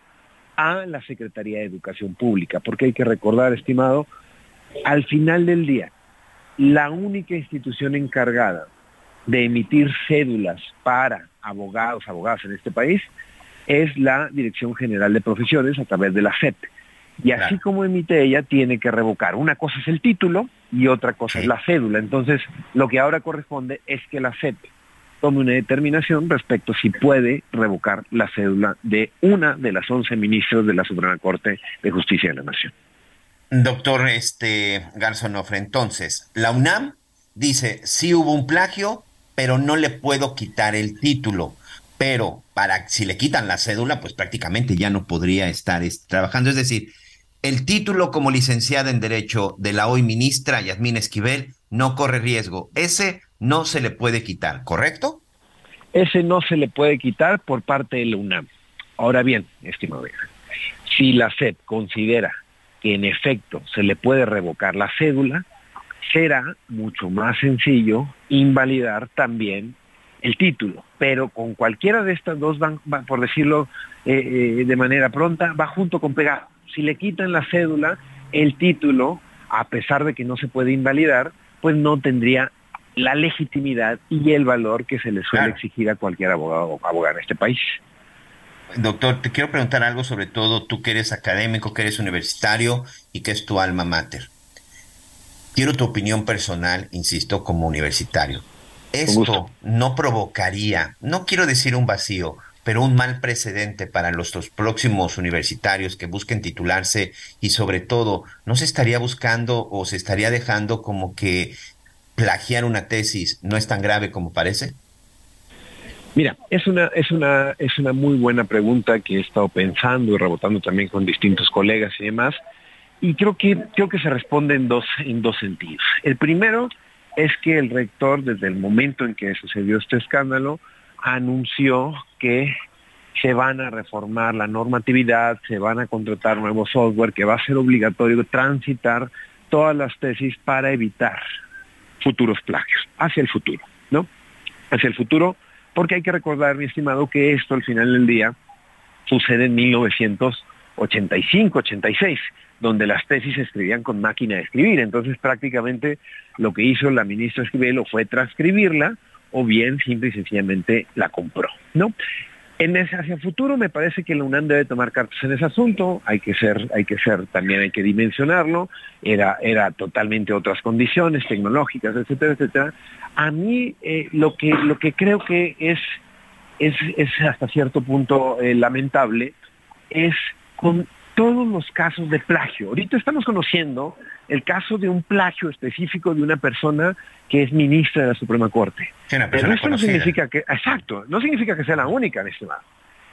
Speaker 13: a la Secretaría de Educación Pública, porque hay que recordar, estimado, al final del día, la única institución encargada de emitir cédulas para abogados, abogadas en este país, es la Dirección General de Profesiones a través de la FEP. Y así como emite ella, tiene que revocar. Una cosa es el título y otra cosa es la cédula. Entonces, lo que ahora corresponde es que la FEP tome una determinación respecto si puede revocar la cédula de una de las 11 ministros de la Suprema Corte de Justicia de la Nación.
Speaker 1: Doctor este, Garzonofre, entonces, la UNAM dice, sí hubo un plagio, pero no le puedo quitar el título. Pero para si le quitan la cédula, pues prácticamente ya no podría estar trabajando. Es decir, el título como licenciada en Derecho de la hoy ministra Yasmín Esquivel no corre riesgo. Ese no se le puede quitar, ¿correcto?
Speaker 13: Ese no se le puede quitar por parte de la UNAM. Ahora bien, estimado, si la SEP considera que en efecto se le puede revocar la cédula, será mucho más sencillo invalidar también el título, pero con cualquiera de estas dos van, por decirlo eh, eh, de manera pronta, va junto con pegado. Si le quitan la cédula, el título, a pesar de que no se puede invalidar, pues no tendría la legitimidad y el valor que se le suele exigir a cualquier abogado o abogada en este país.
Speaker 1: Doctor, te quiero preguntar algo sobre todo tú que eres académico, que eres universitario y que es tu alma mater. Quiero tu opinión personal, insisto, como universitario. Esto no provocaría, no quiero decir un vacío, pero un mal precedente para los, próximos universitarios que busquen titularse y sobre todo, ¿no se estaría buscando o se estaría dejando como que plagiar una tesis no es tan grave como parece?
Speaker 13: Mira, es una, es una, es una muy buena pregunta que he estado pensando y rebotando también con distintos colegas y demás. Y creo que, creo que se responde en dos, en dos sentidos. El primero es que el rector, desde el momento en que sucedió este escándalo, anunció que se van a reformar la normatividad, se van a contratar nuevo software, que va a ser obligatorio transitar todas las tesis para evitar futuros plagios, hacia el futuro, ¿no? Hacia el futuro, porque hay que recordar, mi estimado, que esto al final del día sucede en 1985, 86 donde las tesis se escribían con máquina de escribir. Entonces prácticamente lo que hizo la ministra Esquivel fue transcribirla o bien simple y sencillamente la compró, ¿no? En ese hacia futuro me parece que la UNAM debe tomar cartas en ese asunto, hay que ser, hay que ser, también hay que dimensionarlo, era, era totalmente otras condiciones tecnológicas, etcétera, etcétera. A mí eh, lo que lo que creo que es, es, hasta cierto punto eh, lamentable es con todos los casos de plagio. Ahorita estamos conociendo el caso de un plagio específico de una persona que es ministra de la Suprema Corte. Pero esto no significa que, exacto, no significa que sea la única, estimado.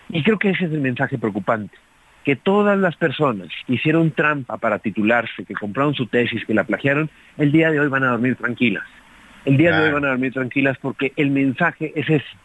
Speaker 13: Y creo que ese es el mensaje preocupante. Que todas las personas que hicieron trampa para titularse, que compraron su tesis, que la plagiaron, el día de hoy van a dormir tranquilas. El día de hoy van a dormir tranquilas porque el mensaje es ese.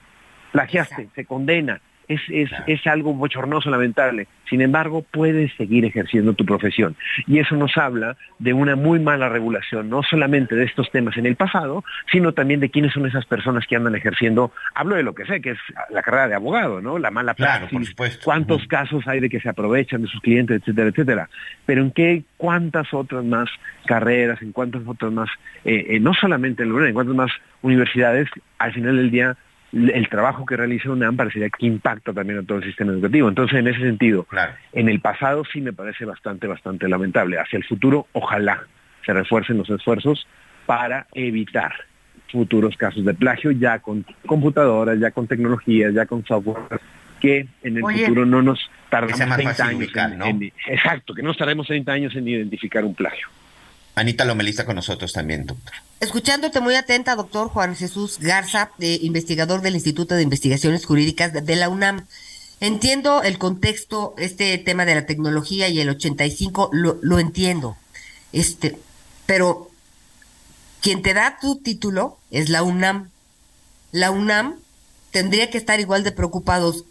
Speaker 13: Plagiaste, se condena, es, es, es, algo bochornoso, lamentable. Sin embargo, puedes seguir ejerciendo tu profesión. Y eso nos habla de una muy mala regulación, no solamente de estos temas en el pasado, sino también de quiénes son esas personas que andan ejerciendo, hablo de lo que sé, que es la carrera de abogado, ¿no? La mala praxis, cuántos casos hay de que se aprovechan de sus clientes, etcétera, etcétera. Pero en qué, cuántas otras más carreras, en cuántas otras más, eh, eh, no solamente en la en cuántas más universidades, al final del día el trabajo que realiza UNAM parecería que impacta también a todo el sistema educativo. Entonces, en ese sentido, en el pasado sí me parece bastante, bastante lamentable. Hacia el futuro, ojalá se refuercen los esfuerzos para evitar futuros casos de plagio ya con computadoras, ya con tecnologías, ya con software, que en el futuro no nos tardemos 30 años en, exacto, que no nos tardemos 30 años en identificar un plagio.
Speaker 1: Anita Lomelista con nosotros también, doctor.
Speaker 5: Escuchándote muy atenta, doctor Juan Jesús Garza, investigador del Instituto de Investigaciones Jurídicas de, la UNAM. Entiendo el contexto, este tema de la tecnología y el 85, lo, lo entiendo. Este, pero quien te da tu título es la UNAM. La UNAM tendría que estar igual de preocupados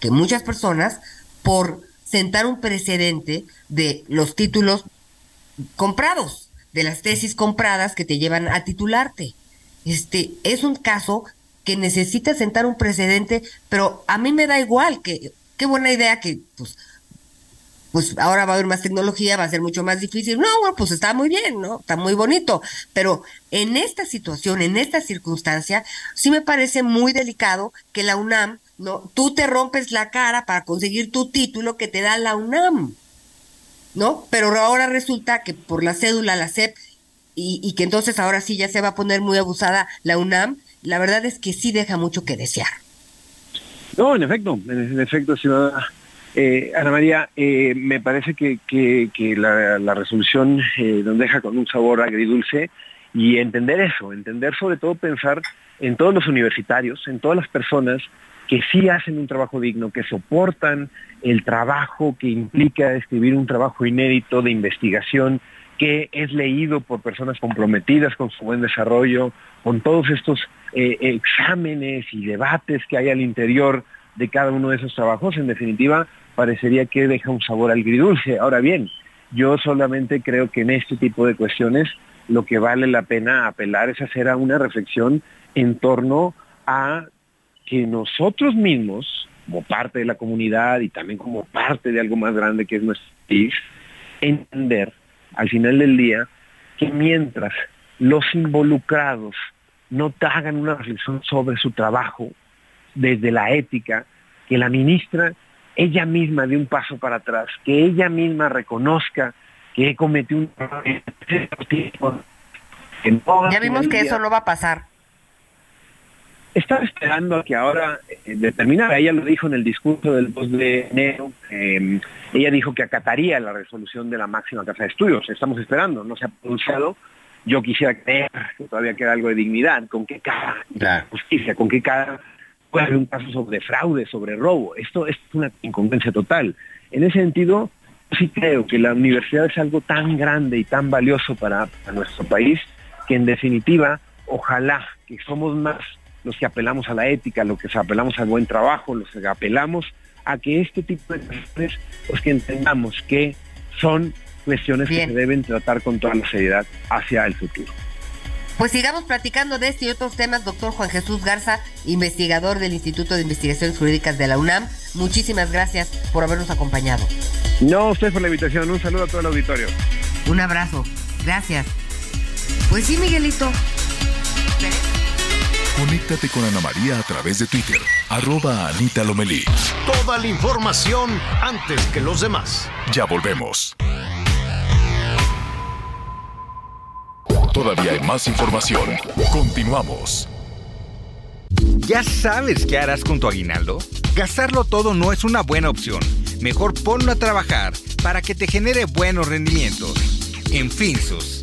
Speaker 5: que muchas personas por sentar un precedente de los títulos comprados, de las tesis compradas que te llevan a titularte. Este es un caso que necesita sentar un precedente, pero a mí me da igual, que qué buena idea que pues pues ahora va a haber más tecnología, va a ser mucho más difícil. No, bueno, pues está muy bien, ¿no? Está muy bonito. Pero en esta situación, en esta circunstancia, sí me parece muy delicado que la UNAM, ¿no? Tú te rompes la cara para conseguir tu título que te da la UNAM. ¿No? Pero ahora resulta que por la cédula, la CEP, y, que entonces ahora sí ya se va a poner muy abusada la UNAM, la verdad es que sí deja mucho que desear.
Speaker 13: No, en efecto, en, efecto, eh, Ana María, eh, me parece que, que, la, resolución eh, nos deja con un sabor agridulce y entender eso, entender sobre todo pensar en todos los universitarios, en todas las personas que sí hacen un trabajo digno, que soportan el trabajo que implica escribir un trabajo inédito de investigación que es leído por personas comprometidas con su buen desarrollo, con todos estos eh, exámenes y debates que hay al interior de cada uno de esos trabajos, en definitiva, parecería que deja un sabor agridulce. Ahora bien, yo solamente creo que en este tipo de cuestiones lo que vale la pena apelar es hacer a una reflexión en torno a que nosotros mismos, como parte de la comunidad y también como parte de algo más grande que es nuestro país, entender al final del día que mientras los involucrados no hagan una reflexión sobre su trabajo desde la ética, que la ministra ella misma dé un paso para atrás, que ella misma reconozca que cometió un error.
Speaker 5: Ya vimos que eso no va a pasar.
Speaker 13: Estaba esperando a que ahora eh, determinara, ella lo dijo en el discurso del 2 de enero, eh, ella dijo que acataría la resolución de la máxima casa de estudios, estamos esperando, no se ha pronunciado, yo quisiera creer que todavía queda algo de dignidad, con qué cara, justicia, con qué cara puede haber un caso sobre fraude, sobre robo, esto, es una incongruencia total. En ese sentido, sí creo que la universidad es algo tan grande y tan valioso para nuestro país que en definitiva, ojalá que somos más los que apelamos a la ética, los que apelamos al buen trabajo, los que apelamos a que este tipo de cuestiones, pues que entendamos que son cuestiones que se deben tratar con toda la seriedad hacia el futuro.
Speaker 5: Pues sigamos platicando de este y otros temas, doctor Juan Jesús Garza, investigador del Instituto de Investigaciones Jurídicas de la UNAM. Muchísimas gracias por habernos acompañado.
Speaker 13: No, usted por la invitación. Un saludo a todo el auditorio.
Speaker 5: Un abrazo. Gracias. Pues sí, Miguelito.
Speaker 3: Conéctate con Ana María a través de Twitter, arroba Anita Lomelí.
Speaker 2: Toda la información antes que los demás.
Speaker 3: Ya volvemos. Todavía hay más información. Continuamos.
Speaker 14: ¿Ya sabes qué harás con tu aguinaldo? Gastarlo todo no es una buena opción. Mejor ponlo a trabajar para que te genere buenos rendimientos. En Finsus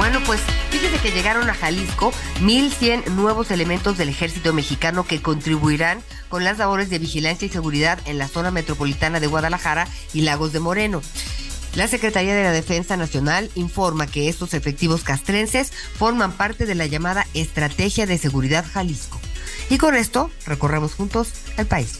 Speaker 5: Bueno, pues fíjese que llegaron a Jalisco 1.100 nuevos elementos del ejército mexicano que contribuirán con las labores de vigilancia y seguridad en la zona metropolitana de Guadalajara y Lagos de Moreno. La Secretaría de la Defensa Nacional informa que estos efectivos castrenses forman parte de la llamada Estrategia de Seguridad Jalisco. Y con esto recorremos juntos el país.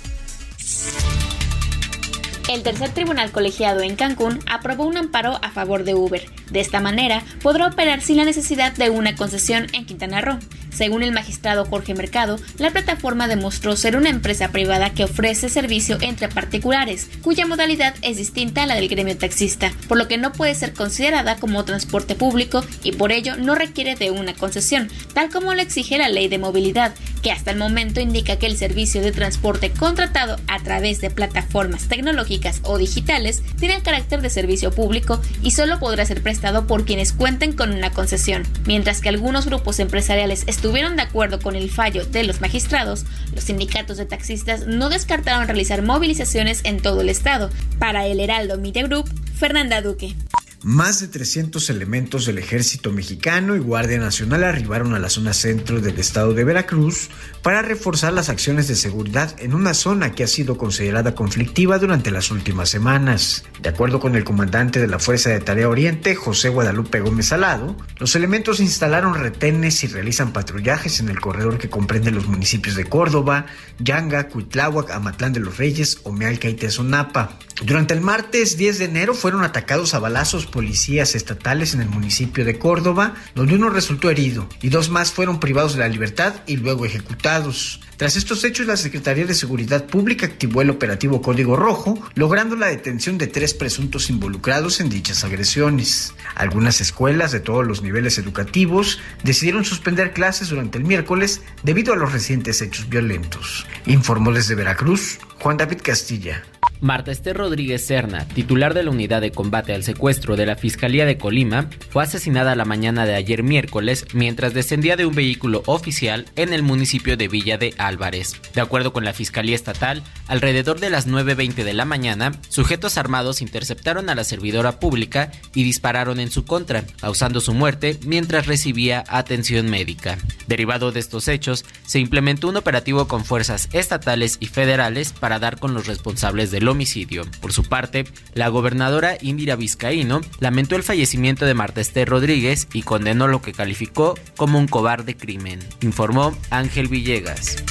Speaker 15: El tercer tribunal colegiado en Cancún aprobó un amparo a favor de Uber. De esta manera, podrá operar sin la necesidad de una concesión en Quintana Roo. Según el magistrado Jorge Mercado, la plataforma demostró ser una empresa privada que ofrece servicio entre particulares, cuya modalidad es distinta a la del gremio taxista, por lo que no puede ser considerada como transporte público y por ello no requiere de una concesión, tal como lo exige la ley de movilidad, que hasta el momento indica que el servicio de transporte contratado a través de plataformas tecnológicas o digitales tiene el carácter de servicio público y solo podrá ser prestado por quienes cuenten con una concesión, mientras que algunos grupos empresariales estuvieron de acuerdo con el fallo de los magistrados, los sindicatos de taxistas no descartaron realizar movilizaciones en todo el estado. Para el Heraldo Media Group, Fernanda Duque.
Speaker 16: Más de 300 elementos del ejército mexicano y Guardia Nacional arribaron a la zona centro del estado de Veracruz para reforzar las acciones de seguridad en una zona que ha sido considerada conflictiva durante las últimas semanas. De acuerdo con el comandante de la Fuerza de Tarea Oriente, José Guadalupe Gómez Salado, los elementos instalaron retenes y realizan patrullajes en el corredor que comprende los municipios de Córdoba, Yanga, Cuitláhuac, Amatlán de los Reyes, Omealca y Tezonapa. Durante el martes 10 de enero fueron atacados a balazos policías estatales en el municipio de Córdoba, donde uno resultó herido y dos más fueron privados de la libertad y luego ejecutados. Tras estos hechos, la Secretaría de Seguridad Pública activó el operativo Código Rojo, logrando la detención de tres presuntos involucrados en dichas agresiones. Algunas escuelas de todos los niveles educativos decidieron suspender clases durante el miércoles debido a los recientes hechos violentos. Informó desde Veracruz Juan David Castilla.
Speaker 17: Marta Esther Rodríguez Serna, titular de la unidad de combate al secuestro de la Fiscalía de Colima, fue asesinada la mañana de ayer miércoles mientras descendía de un vehículo oficial en el municipio de Villa de Álvarez. De acuerdo con la Fiscalía Estatal, alrededor de las 9.20 de la mañana, sujetos armados interceptaron a la servidora pública y dispararon en su contra, causando su muerte mientras recibía atención médica. Derivado de estos hechos, se implementó un operativo con fuerzas estatales y federales para dar con los responsables del homicidio. Por su parte, la gobernadora Indira Vizcaíno lamentó el fallecimiento de Marta Esther Rodríguez y condenó lo que calificó como un cobarde crimen, informó Ángel Villegas.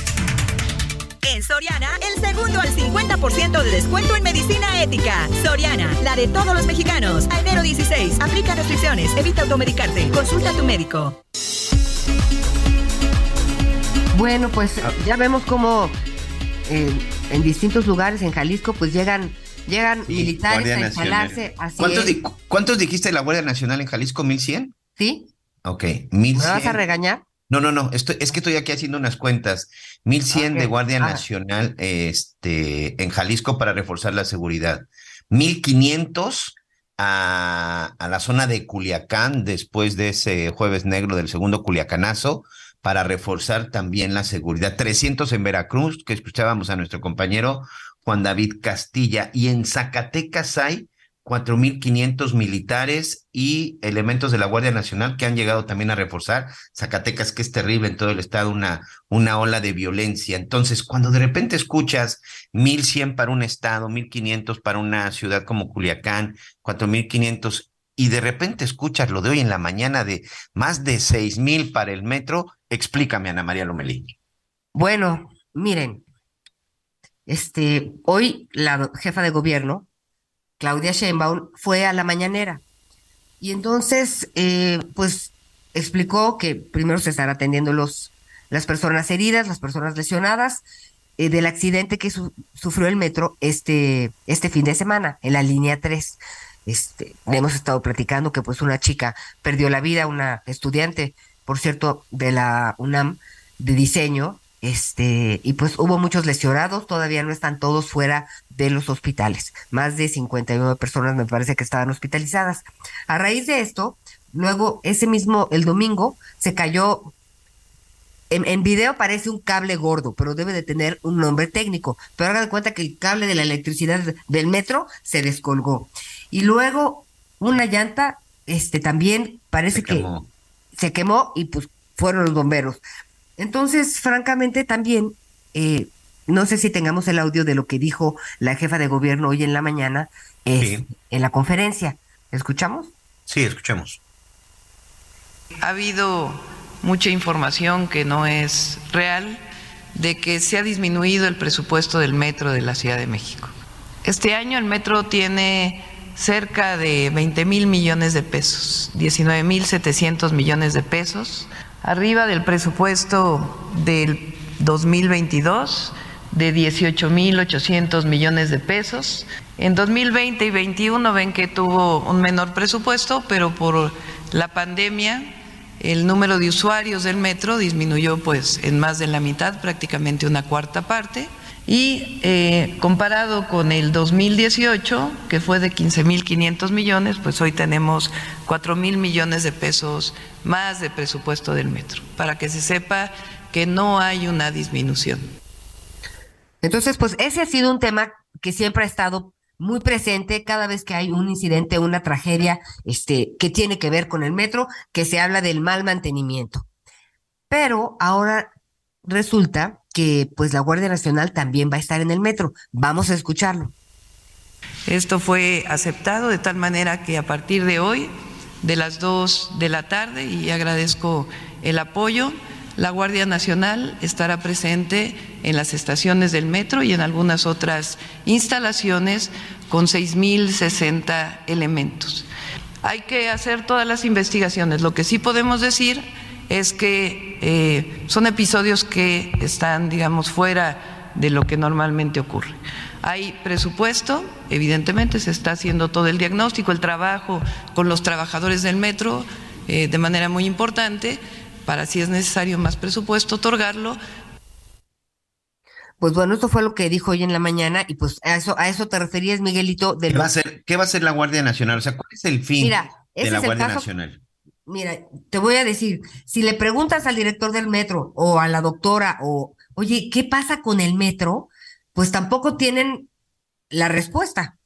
Speaker 8: En Soriana, el segundo al 50% de descuento en medicina ética. Soriana, la de todos los mexicanos. A enero 16, aplica restricciones, evita automedicarte, consulta a tu médico.
Speaker 5: Bueno, pues ya vemos cómo eh, en distintos lugares en Jalisco pues llegan llegan militares a instalarse. Así
Speaker 1: ¿Cuántos,
Speaker 5: es.
Speaker 1: di- ¿Cuántos dijiste la Guardia Nacional en Jalisco? ¿1100?
Speaker 5: ¿Sí?
Speaker 1: Ok,
Speaker 5: ¿Me
Speaker 1: 1100.
Speaker 5: vas a regañar?
Speaker 1: No, no, no, estoy, es que estoy aquí haciendo unas cuentas. 1100 de
Speaker 5: Ok,
Speaker 1: Guardia
Speaker 5: ah.
Speaker 1: Nacional este, en Jalisco para reforzar la seguridad. 1500 a, a la zona de Culiacán después de ese jueves negro del segundo Culiacanazo para reforzar también la seguridad. 300 en Veracruz, que escuchábamos a nuestro compañero Juan David Castilla. Y en Zacatecas hay 4.500 militares y elementos de la Guardia Nacional que han llegado también a reforzar. Zacatecas, que es terrible en todo el estado, una, una ola de violencia. Entonces, cuando de repente escuchas 1.100 para un estado, 1.500 para una ciudad como Culiacán, 4.500, y de repente escuchas lo de hoy en la mañana de más de 6.000 para el metro, explícame, Ana María Lomelí.
Speaker 5: Bueno, miren, este, hoy la jefa de gobierno, Claudia Sheinbaum, fue a la mañanera y entonces, eh, pues, explicó que primero se estará atendiendo los, las personas heridas, las personas lesionadas eh, del accidente que su- sufrió el metro este, este fin de semana en la línea 3. Este, hemos estado platicando que pues una chica perdió la vida, una estudiante, por cierto, de la UNAM de diseño, este, y pues hubo muchos lesionados, todavía no están todos fuera de los hospitales. Más de 59 personas me parece que estaban hospitalizadas. A raíz de esto, luego ese mismo, el domingo, se cayó en, en video parece un cable gordo, pero debe de tener un nombre técnico. Pero haga de cuenta que el cable de la electricidad del metro se descolgó. Y luego una llanta, este también parece que se quemó y pues fueron los bomberos. Entonces, francamente, también, eh, no sé si tengamos el audio de lo que dijo la jefa de gobierno hoy en la mañana eh, en la conferencia. ¿Escuchamos?
Speaker 1: Sí, escuchemos.
Speaker 18: Ha habido mucha información que no es real de que se ha disminuido el presupuesto del metro de la Ciudad de México. Este año el metro tiene cerca de 20 mil millones de pesos, 19 mil 700 millones de pesos, arriba del presupuesto del 2022 de 18 mil 800 millones de pesos. En 2020 y 21 ven que tuvo un menor presupuesto, pero por la pandemia el número de usuarios del metro disminuyó pues en más de la mitad, prácticamente una cuarta parte. Y eh, comparado con el 2018, que fue de 15.500 millones, pues hoy tenemos 4.000 millones de pesos más de presupuesto del metro, para que se sepa que no hay una disminución.
Speaker 5: Entonces, pues ese ha sido un tema que siempre ha estado muy presente cada vez que hay un incidente, una tragedia, este, que tiene que ver con el metro, que se habla del mal mantenimiento. Pero ahora resulta pues la Guardia Nacional también va a estar en el metro. Vamos a escucharlo.
Speaker 18: Esto fue aceptado de tal manera que a partir de hoy, de las 2 de la tarde, y agradezco el apoyo, la Guardia Nacional estará presente en las estaciones del metro y en algunas otras instalaciones con 6.060 elementos. Hay que hacer todas las investigaciones. Lo que sí podemos decir es que eh, son episodios que están, digamos, fuera de lo que normalmente ocurre. Hay presupuesto, evidentemente se está haciendo todo el diagnóstico, el trabajo con los trabajadores del metro eh, de manera muy importante para si es necesario más presupuesto otorgarlo.
Speaker 5: Pues bueno, esto fue lo que dijo hoy en la mañana y pues a eso, a eso te referías, Miguelito. De
Speaker 1: ¿Qué va, a
Speaker 5: los-
Speaker 1: hacer, ¿Qué va a hacer la Guardia Nacional? O sea, ¿cuál es el fin
Speaker 5: Mira,
Speaker 1: de la Guardia
Speaker 5: caso-
Speaker 1: Nacional?
Speaker 5: Mira, te voy a decir, si le preguntas al director del metro o a la doctora o, oye, ¿qué pasa con el metro? Pues tampoco tienen la respuesta.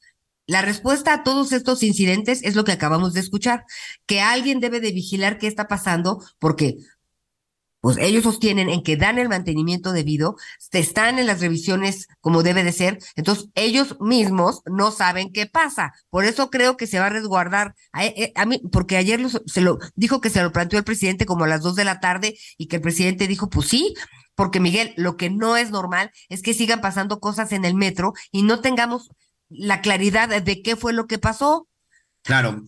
Speaker 5: La respuesta a todos estos incidentes es lo que acabamos de escuchar, que alguien debe de vigilar qué está pasando, porque pues ellos sostienen en que dan el mantenimiento debido, están en las revisiones como debe de ser, entonces ellos mismos no saben qué pasa. Por eso creo que se va a resguardar a, eh, a mí, porque ayer se lo dijo que se lo planteó el presidente como a las dos de la tarde y que el presidente dijo, pues sí, porque Miguel, lo que no es normal es que sigan pasando cosas en el metro y no tengamos la claridad de qué fue lo que pasó.
Speaker 1: Claro,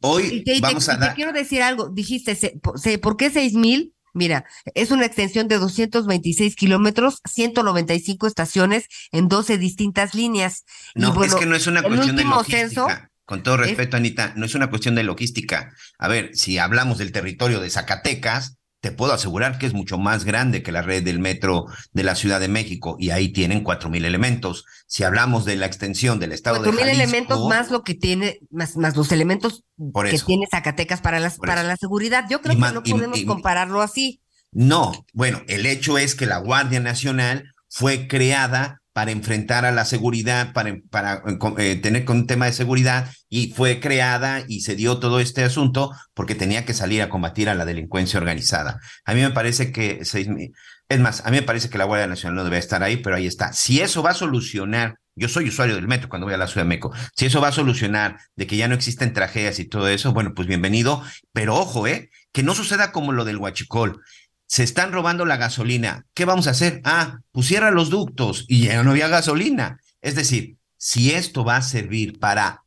Speaker 1: hoy vamos a dar.
Speaker 5: Te quiero decir algo, dijiste, ¿por qué seis mil? Mira, es una extensión de 226 kilómetros, 195 estaciones en 12 distintas líneas.
Speaker 1: No, es que no es una cuestión de logística. con todo respeto, Anita, no es una cuestión de logística. A ver, si hablamos del territorio de Zacatecas, te puedo asegurar que es mucho más grande que la red del metro de la Ciudad de México y ahí tienen cuatro mil elementos. Si hablamos de la extensión del estado de Jalisco, mil
Speaker 5: elementos más lo que tiene más, más los elementos que tiene Zacatecas para las para la seguridad. Yo creo que no podemos compararlo así.
Speaker 1: No, bueno, el hecho es que la Guardia Nacional fue creada para enfrentar a la seguridad, para, para eh, tener con un tema de seguridad, y fue creada y se dio todo este asunto porque tenía que salir a combatir a la delincuencia organizada. A mí me parece que, es más, a mí me parece que la Guardia Nacional no debe estar ahí, pero ahí está. Si eso va a solucionar, yo soy usuario del metro cuando voy a la Ciudad de México, si eso va a solucionar de que ya no existen tragedias y todo eso, bueno, pues bienvenido, pero ojo, ¿eh? Que no suceda como lo del huachicol se están robando la gasolina. ¿Qué vamos a hacer? Ah, pusiera los ductos y ya no había gasolina. Es decir, si esto va a servir para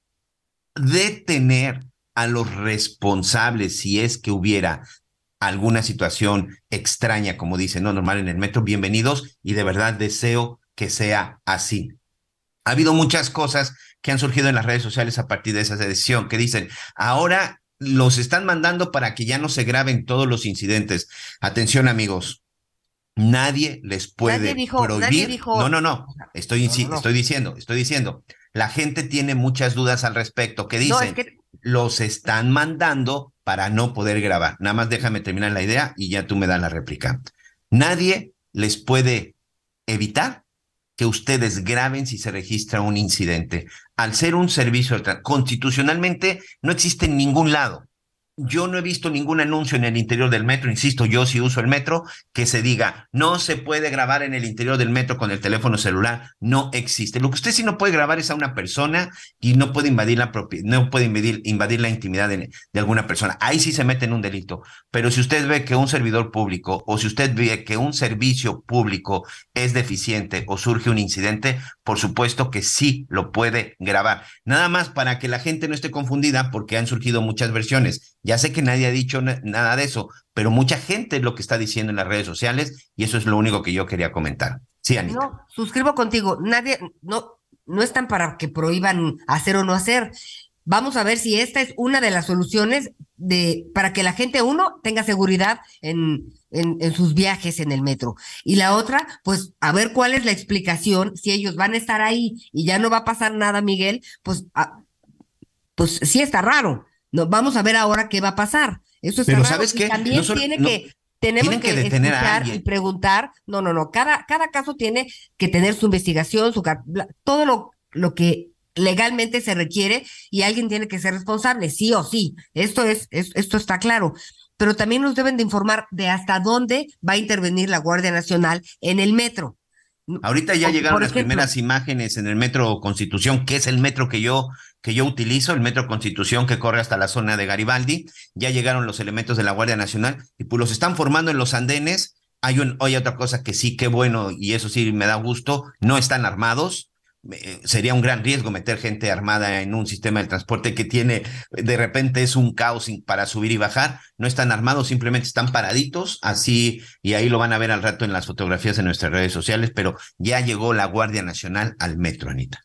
Speaker 1: detener a los responsables, si es que hubiera alguna situación extraña, como dice, no normal en el metro, bienvenidos y de verdad deseo que sea así. Ha habido muchas cosas que han surgido en las redes sociales a partir de esa decisión, que dicen, ahora los están mandando para que ya no se graben todos los incidentes. Atención, amigos. Nadie les puede prohibir. No, no, no. Estoy, estoy diciendo, estoy diciendo. La gente tiene muchas dudas al respecto. que dicen? Los están mandando para no poder grabar. Nada más déjame terminar la idea y ya tú me das la réplica. Nadie les puede evitar que ustedes graben si se registra un incidente. Al ser un servicio constitucionalmente no existe en ningún lado yo no he visto ningún anuncio en el interior del metro, insisto, yo sí uso el metro, que se diga, no se puede grabar en el interior del metro con el teléfono celular, no existe. Lo que usted sí no puede grabar es a una persona y no puede invadir la propiedad, no puede invadir, invadir la intimidad de, de, alguna persona. Ahí sí se mete en un delito. Pero si usted ve que un servidor público o si usted ve que un servicio público es deficiente o surge un incidente, por supuesto que sí lo puede grabar. Nada más para que la gente no esté confundida porque han surgido muchas versiones ya sé que nadie ha dicho nada de eso, pero mucha gente es lo que está diciendo en las redes sociales y eso es lo único que yo quería comentar. Sí, Anita.
Speaker 5: No, suscribo contigo. Nadie, no, no están para que prohíban hacer o no hacer. Vamos a ver si esta es una de las soluciones de para que la gente, uno, tenga seguridad en, en, sus viajes en el metro. Y la otra, pues a ver cuál es la explicación, si ellos van a estar ahí y ya no va a pasar nada, Miguel, pues, ah, pues sí está raro. No, vamos a ver ahora qué va a pasar. Eso es
Speaker 1: Pero ¿sabes qué?
Speaker 5: También tiene que tenemos que, detener y preguntar. No, no, no. Cada, cada caso tiene que tener su investigación, su todo lo, lo que legalmente se requiere y alguien tiene que ser responsable, sí o sí. Esto es, es, esto está claro. Pero también nos deben de informar de hasta dónde va a intervenir la Guardia Nacional en el metro.
Speaker 1: Ahorita ya llegaron las primeras imágenes en el metro Constitución, que es el metro que yo que yo utilizo, el Metro Constitución que corre hasta la zona de Garibaldi. Ya llegaron los elementos de la Guardia Nacional y pues los están formando en los andenes. Hay, un, hay otra cosa que sí, qué bueno, y eso sí me da gusto, no están armados. Sería un gran riesgo meter gente armada en un sistema de transporte que tiene, de repente es un caos para subir y bajar. No están armados, simplemente están paraditos, así, y ahí lo van a ver al rato en las fotografías en nuestras redes sociales, pero ya llegó la Guardia Nacional al metro, Anita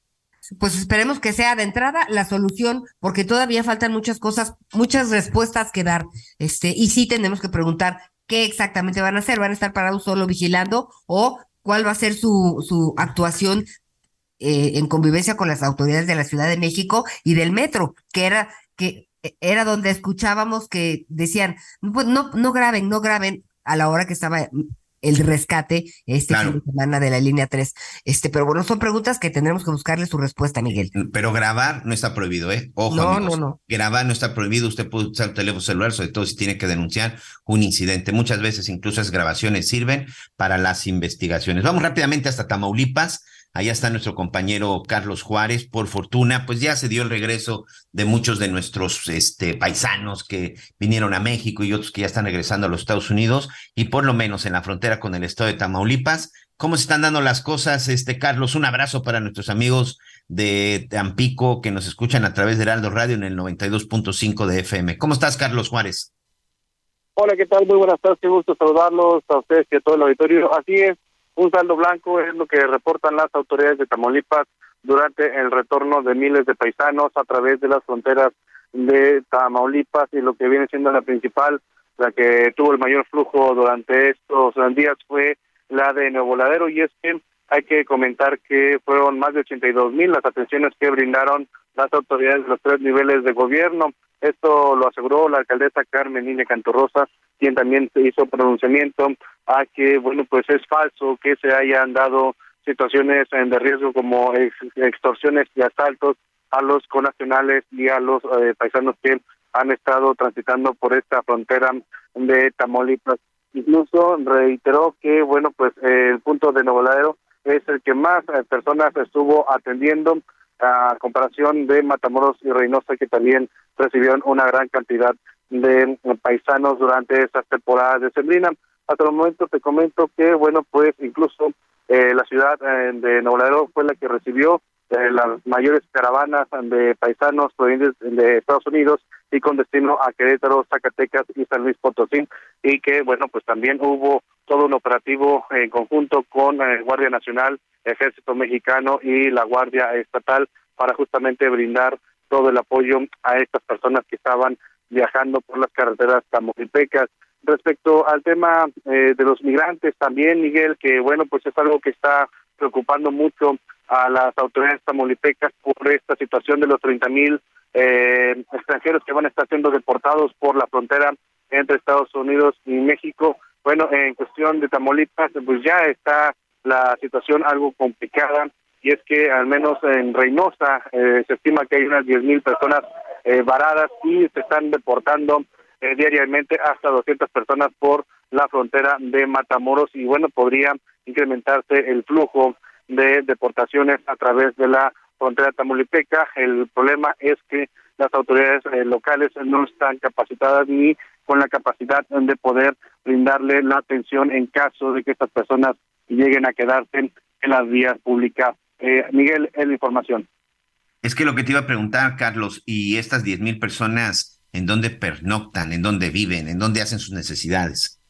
Speaker 5: pues esperemos que sea de entrada la solución, porque todavía faltan muchas cosas, muchas respuestas que dar. Este, y sí tenemos que preguntar qué exactamente van a hacer. ¿Van a estar parados solo vigilando o cuál va a ser su, su actuación eh, en convivencia con las autoridades de la Ciudad de México y del metro, que era, que era donde escuchábamos que decían, pues no, no graben, no graben a la hora que estaba el rescate este fin de semana de la línea 3. Este, pero bueno, son preguntas que tendremos que buscarle su respuesta, Miguel.
Speaker 1: Pero grabar no está prohibido, ¿eh? Ojo,
Speaker 5: no,
Speaker 1: amigos.
Speaker 5: no, no.
Speaker 1: Grabar no está prohibido. Usted puede usar el teléfono celular, sobre todo si tiene que denunciar un incidente. Muchas veces incluso esas grabaciones sirven para las investigaciones. Vamos rápidamente hasta Tamaulipas. Allá está nuestro compañero Carlos Juárez. Por fortuna, pues ya se dio el regreso de muchos de nuestros este, paisanos que vinieron a México y otros que ya están regresando a los Estados Unidos y por lo menos en la frontera con el estado de Tamaulipas. ¿Cómo se están dando las cosas, este Carlos? Un abrazo para nuestros amigos de Tampico que nos escuchan a través de Heraldo Radio en el 92.5 de FM. ¿Cómo estás, Carlos Juárez?
Speaker 19: Hola, ¿qué tal? Muy buenas tardes, qué gusto saludarlos a ustedes y a todo el auditorio. Así es, un saldo blanco es lo que reportan las autoridades de Tamaulipas durante el retorno de miles de paisanos a través de las fronteras de Tamaulipas y lo que viene siendo la principal, la que tuvo el mayor flujo durante estos días fue la de Nuevo Ladero y es que hay que comentar que fueron más de 82 mil las atenciones que brindaron las autoridades de los tres niveles de gobierno. Esto lo aseguró la alcaldesa Carmen Niña Cantorrosa, quien también hizo pronunciamiento a que, bueno, pues es falso que se hayan dado situaciones de riesgo como extorsiones y asaltos a los conacionales y a los eh, paisanos que han estado transitando por esta frontera de Tamaulipas. Incluso reiteró que, bueno, pues el punto de Nuevo Ladero es el que más eh, personas estuvo atendiendo a comparación de Matamoros y Reynosa, que también recibieron una gran cantidad de paisanos durante esta temporada de Sembrina. Hasta el momento te comento que, bueno, pues incluso eh, la ciudad eh, de Nuevo fue la que recibió eh, las mayores caravanas de paisanos provenientes de Estados Unidos y con destino a Querétaro, Zacatecas y San Luis Potosí y que bueno pues también hubo todo un operativo en conjunto con el Guardia Nacional, Ejército Mexicano y la Guardia Estatal para justamente brindar todo el apoyo a estas personas que estaban viajando por las carreteras tamaulipecas. Respecto al tema eh, de los migrantes también, Miguel, que bueno, pues es algo que está preocupando mucho a las autoridades tamaulipecas por esta situación de los 30 mil eh, extranjeros que van a estar siendo deportados por la frontera entre Estados Unidos y México. Bueno, en cuestión de Tamaulipas, pues ya está la situación algo complicada y es que al menos en Reynosa eh, se estima que hay unas 10 mil personas eh, varadas y se están deportando eh, diariamente hasta 200 personas por la frontera de Matamoros y bueno, podría incrementarse el flujo de deportaciones a través de la frontera tamaulipeca. El problema es que las autoridades eh, locales no están capacitadas ni con la capacidad de poder brindarle la atención en caso de que estas personas lleguen a quedarse en las vías públicas. Eh, Miguel, es la información.
Speaker 1: Es que lo que te iba a preguntar, Carlos, y estas diez mil personas, ¿en dónde pernoctan? ¿En dónde viven? ¿En dónde hacen sus necesidades?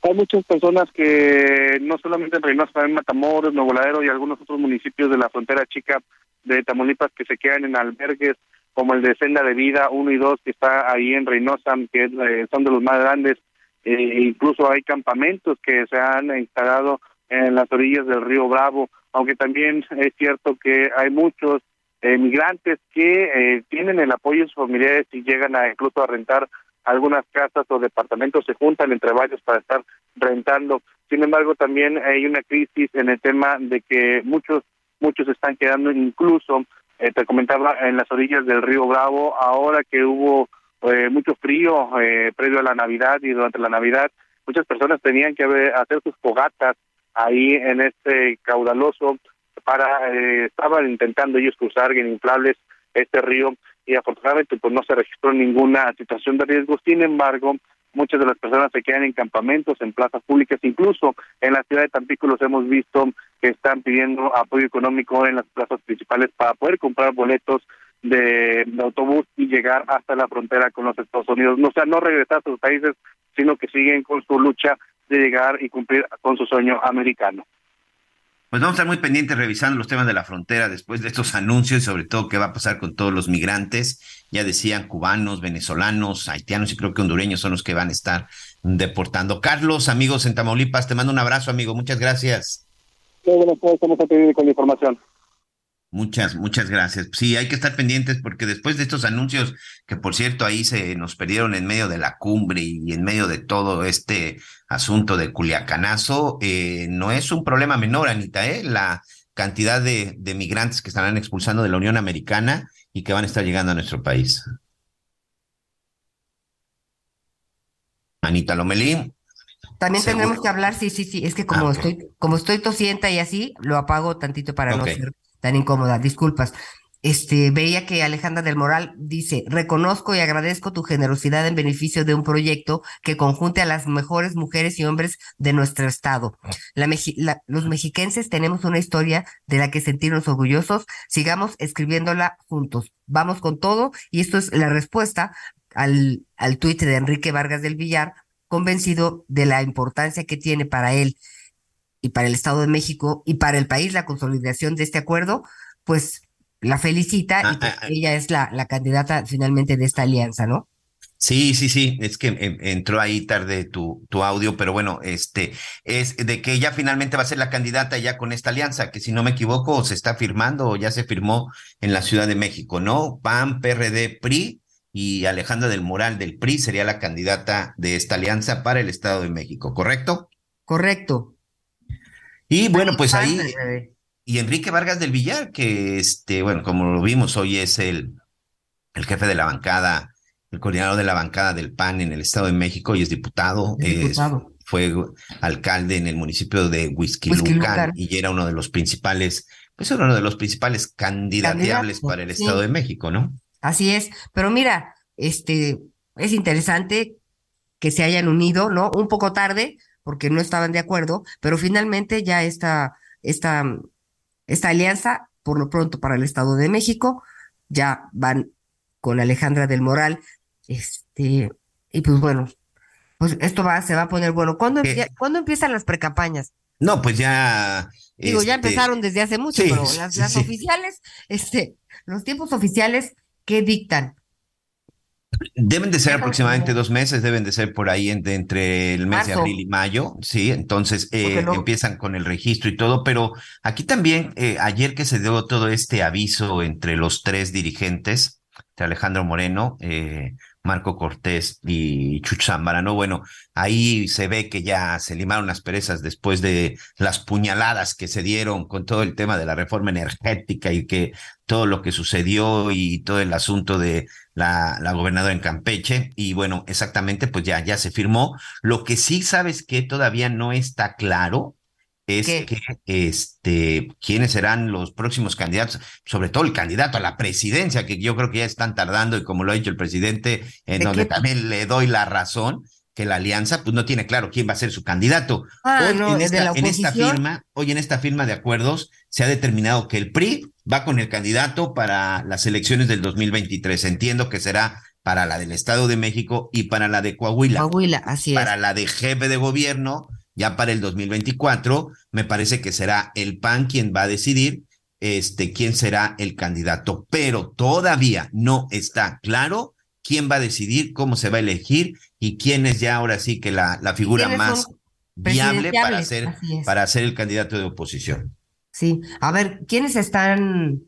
Speaker 19: Hay muchas personas que no solamente en Reynosa, en Matamoros, Nuevo Ladero y algunos otros municipios de la frontera chica de Tamaulipas que se quedan en albergues como el de Senda de Vida 1 y 2 que está ahí en Reynosa, que eh, son de los más grandes. Eh, incluso hay campamentos que se han instalado en las orillas del río Bravo, aunque también es cierto que hay muchos eh, migrantes que tienen el apoyo de sus familiares y llegan a incluso a rentar algunas casas o departamentos, se juntan entre varios para estar rentando. Sin embargo, también hay una crisis en el tema de que muchos muchos están quedando incluso, eh, te comentaba, en las orillas del río Bravo, ahora que hubo eh, mucho frío eh, previo a la Navidad y durante la Navidad, muchas personas tenían que hacer sus fogatas ahí en este caudaloso para, estaban intentando ellos cruzar en inflables este río y afortunadamente pues no se registró ninguna situación de riesgo, sin embargo, muchas de las personas se quedan en campamentos, en plazas públicas, incluso en la ciudad de Tampico los hemos visto que están pidiendo apoyo económico en las plazas principales para poder comprar boletos de, autobús y llegar hasta la frontera con los Estados Unidos. No, o sea, no regresar a sus países, sino que siguen con su lucha de llegar y cumplir con su sueño americano.
Speaker 1: Pues vamos a estar muy pendientes revisando los temas de la frontera después de estos anuncios y sobre todo qué va a pasar con todos los migrantes. Ya decían cubanos, venezolanos, haitianos y creo que hondureños son los que van a estar deportando. Carlos, amigos en Tamaulipas, te mando un abrazo, amigo. Muchas gracias.
Speaker 19: Muy buenas estamos con la información.
Speaker 1: Muchas, muchas gracias. Sí, hay que estar pendientes porque después de estos anuncios, que por cierto ahí se nos perdieron en medio de la cumbre y en medio de todo este asunto de Culiacanazo, eh, no es un problema menor, Anita, ¿eh? La cantidad de, de migrantes que estarán expulsando de la Unión Americana y que van a estar llegando a nuestro país. Anita Lomelí.
Speaker 5: También tendremos que hablar, sí, sí, sí, es que como
Speaker 1: Ah,
Speaker 5: estoy, como estoy tosienta y así, lo apago tantito para no ser tan incómoda, disculpas. Este, veía que Alejandra del Moral dice, reconozco y agradezco tu generosidad en beneficio de un proyecto que conjunte a las mejores mujeres y hombres de nuestro estado. La mexi- la- los mexiquenses tenemos una historia de la que sentirnos orgullosos, sigamos escribiéndola juntos. Vamos con todo y esto es la respuesta al, al tuit de Enrique Vargas del Villar, convencido de la importancia que tiene para él y para el Estado de México y para el país la consolidación de este acuerdo, pues la felicita
Speaker 1: Ah,
Speaker 5: y que ella es la, la candidata finalmente de esta alianza, ¿no?
Speaker 1: Sí, sí, sí, es que em, entró ahí tarde tu, tu audio, pero bueno, este, es de que ella finalmente va a ser la candidata ya con esta alianza, que si no me equivoco, se está firmando o ya se firmó en la Ciudad de México, ¿no? PAN, PRD, PRI y Alejandra del Moral del PRI sería la candidata de esta alianza para el Estado de México, ¿correcto?
Speaker 5: Correcto.
Speaker 1: Y bueno, pues ahí, y Enrique Vargas del Villar, que este, bueno, como lo vimos, hoy es el, el jefe de la bancada, el coordinador de la bancada del PAN en el Estado de México y es diputado,
Speaker 5: Es
Speaker 1: fue alcalde en el municipio de Huizquilucan y era uno de los principales, pues era uno de los principales candidateables
Speaker 5: Candidato,
Speaker 1: para el
Speaker 5: sí.
Speaker 1: Estado de México, ¿no?
Speaker 5: Así es, pero mira, este, es interesante que se hayan unido, ¿no? Un poco tarde, porque no estaban de acuerdo, pero finalmente ya esta, esta, esta alianza, por lo pronto para el Estado de México, ya van con Alejandra del Moral, este, y pues bueno, pues esto va, se va a poner bueno. ¿Cuándo, ¿cuándo empiezan las precampañas?
Speaker 1: No, pues ya.
Speaker 5: Digo, ya
Speaker 1: este,
Speaker 5: empezaron desde hace mucho,
Speaker 1: sí,
Speaker 5: pero las, las
Speaker 1: sí.
Speaker 5: oficiales, este, los tiempos oficiales, ¿qué dictan?
Speaker 1: Deben de ser aproximadamente dos meses, deben de ser por ahí entre, entre el mes de abril y mayo, sí, entonces eh, empiezan con el registro y todo, pero aquí también, eh, ayer que se dio todo este aviso entre los tres dirigentes, entre Alejandro Moreno, eh, Marco Cortés y Chucho Zambrano, bueno, ahí se ve que ya se limaron las perezas después de las puñaladas que se dieron con todo el tema de la reforma energética y que todo lo que sucedió y todo el asunto de la, la gobernadora en Campeche. Y bueno, exactamente, pues ya, ya se firmó. Lo que sí sabes que todavía no está claro es
Speaker 5: ¿Qué?
Speaker 1: que este quiénes serán los próximos candidatos, sobre todo el candidato a la presidencia, que yo creo que ya están tardando, y como lo ha dicho el presidente, en
Speaker 5: ¿De
Speaker 1: donde
Speaker 5: qué?
Speaker 1: también le doy la razón, que la alianza pues no tiene claro quién va a ser su candidato.
Speaker 5: Ah,
Speaker 1: Hoy
Speaker 5: no,
Speaker 1: en, esta, en esta firma, hoy en esta firma de acuerdos se ha determinado que el PRI va con el candidato para las elecciones del 2023. Entiendo que será para la del Estado de México y para la de Coahuila.
Speaker 5: Coahuila, así es.
Speaker 1: Para la de jefe de gobierno, ya para el 2024, me parece que será el PAN quien va a decidir este, quién será el candidato. Pero todavía no está claro quién va a decidir, cómo se va a elegir y quién es ya ahora sí que la, la figura
Speaker 5: ¿Quiénes
Speaker 1: más viable para ser, para ser el candidato de oposición.
Speaker 5: Sí, a ver, ¿quiénes están?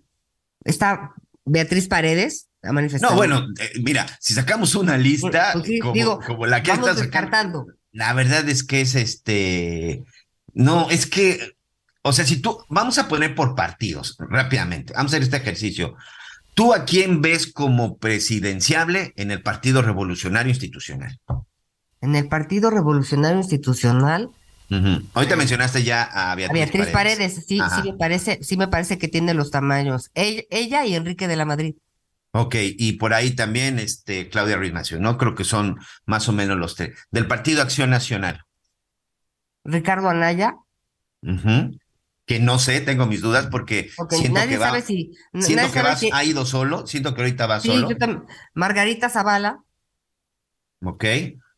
Speaker 5: Está Beatriz Paredes, ha manifestado.
Speaker 1: No, bueno, eh, mira, si sacamos una lista
Speaker 5: Pues sí,
Speaker 1: como,
Speaker 5: digo,
Speaker 1: como la que
Speaker 5: vamos
Speaker 1: está sacando,
Speaker 5: descartando.
Speaker 1: La verdad es que es este, no, es que, o sea, si tú, vamos a poner por partidos rápidamente, vamos a hacer este ejercicio. ¿Tú a quién ves como presidenciable en el Partido Revolucionario Institucional?
Speaker 5: En el Partido Revolucionario Institucional.
Speaker 1: Ahorita mencionaste ya a
Speaker 5: a
Speaker 1: Beatriz,
Speaker 5: Beatriz Paredes, sí,
Speaker 1: Ajá.
Speaker 5: sí me parece, sí me parece que tiene los tamaños. Ella, ella y Enrique de la Madrid.
Speaker 1: Ok, y por ahí también este, Claudia Ruiz Massieu, ¿no? Creo que son más o menos los tres. Del Partido Acción Nacional.
Speaker 5: Ricardo Anaya.
Speaker 1: Que no sé, tengo mis dudas porque siento
Speaker 5: nadie
Speaker 1: que va,
Speaker 5: sabe si,
Speaker 1: siento
Speaker 5: nadie
Speaker 1: que
Speaker 5: sabe
Speaker 1: va-
Speaker 5: si-
Speaker 1: ha ido solo, siento que ahorita va
Speaker 5: sí,
Speaker 1: solo.
Speaker 5: yo Margarita Zavala,
Speaker 1: Ok.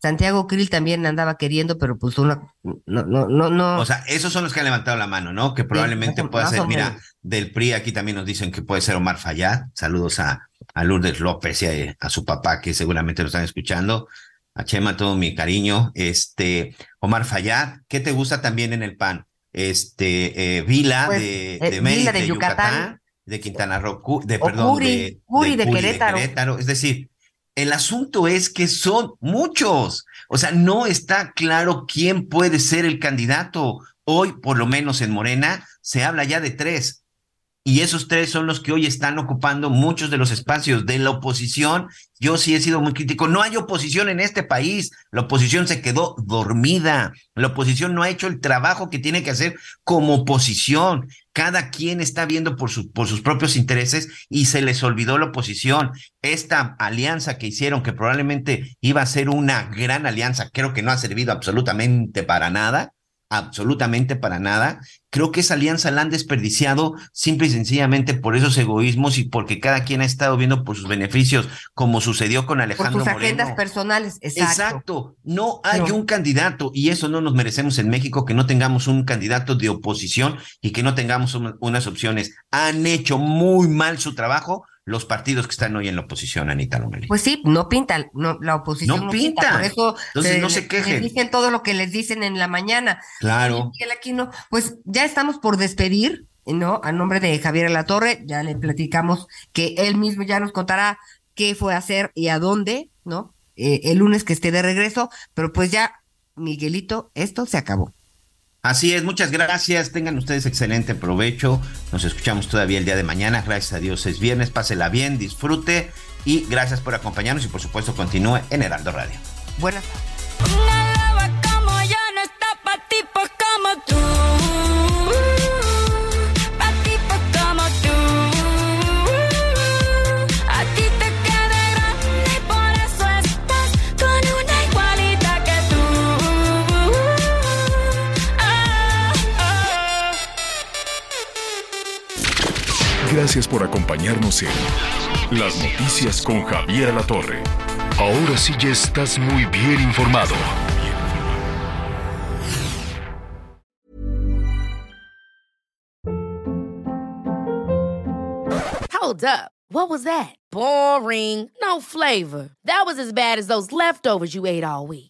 Speaker 5: Santiago Krill también andaba queriendo, pero pues una, no, no, no, no.
Speaker 1: O sea, esos son los que han levantado la mano, ¿no? Que probablemente pueda ser, mira, del PRI aquí también nos dicen que puede ser Omar Fayad. Saludos a, a Lourdes López y a, a su papá que seguramente lo están escuchando. A Chema, todo mi cariño. Este, Omar Fayad, ¿qué te gusta también en el PAN? Este, eh, Vila
Speaker 5: Pues,
Speaker 1: de,
Speaker 5: eh,
Speaker 1: de Mérida,
Speaker 5: Vila de
Speaker 1: de
Speaker 5: Yucatán.
Speaker 1: Yucatán. de Quintana Roo, de, perdón, de,
Speaker 5: de, Querétaro.
Speaker 1: Es decir, el asunto es que son muchos. O sea, no está claro quién puede ser el candidato. Hoy, por lo menos en Morena, se habla ya de tres. Y esos tres son los que hoy están ocupando muchos de los espacios de la oposición. Yo sí he sido muy crítico. No hay oposición en este país. La oposición se quedó dormida. La oposición no ha hecho el trabajo que tiene que hacer como oposición. Cada quien está viendo por, por sus propios intereses y se les olvidó la oposición. Esta alianza que hicieron, que probablemente iba a ser una gran alianza, creo que no ha servido absolutamente para nada absolutamente para nada. Creo que esa alianza la han desperdiciado simple y sencillamente por esos egoísmos y porque cada quien ha estado viendo por sus beneficios, como sucedió con Alejandro
Speaker 5: por sus agendas personales, exacto.
Speaker 1: Exacto. No hay un candidato y eso no nos merecemos en México que no tengamos un candidato de oposición y que no tengamos unas opciones. Han hecho muy mal su trabajo los partidos que están hoy en la oposición, Anita Lomelí.
Speaker 5: Pues sí, no pinta, no, la oposición
Speaker 1: no, pinta.
Speaker 5: Por eso
Speaker 1: Entonces no se quejen.
Speaker 5: dicen todo lo que les dicen en la mañana.
Speaker 1: Claro.
Speaker 5: Y pues ya estamos por despedir, ¿no? A nombre de Javier La Torre, ya le platicamos que él mismo ya nos contará qué fue a hacer y a dónde, ¿no? Eh, el lunes que esté de regreso, pero pues ya, Miguelito, esto se acabó.
Speaker 1: Así es, muchas gracias. Tengan ustedes excelente provecho. Nos escuchamos todavía el día de mañana. Gracias a Dios es viernes. Pásela bien, disfrute y gracias por acompañarnos y por supuesto continúe en Heraldo Radio.
Speaker 5: Buenas
Speaker 3: Gracias por acompañarnos en Las Noticias con Javier La Torre. Ahora sí ya estás muy bien informado.
Speaker 11: Hold up. What was that? Boring. No flavor. That was as bad as those leftovers you ate all week.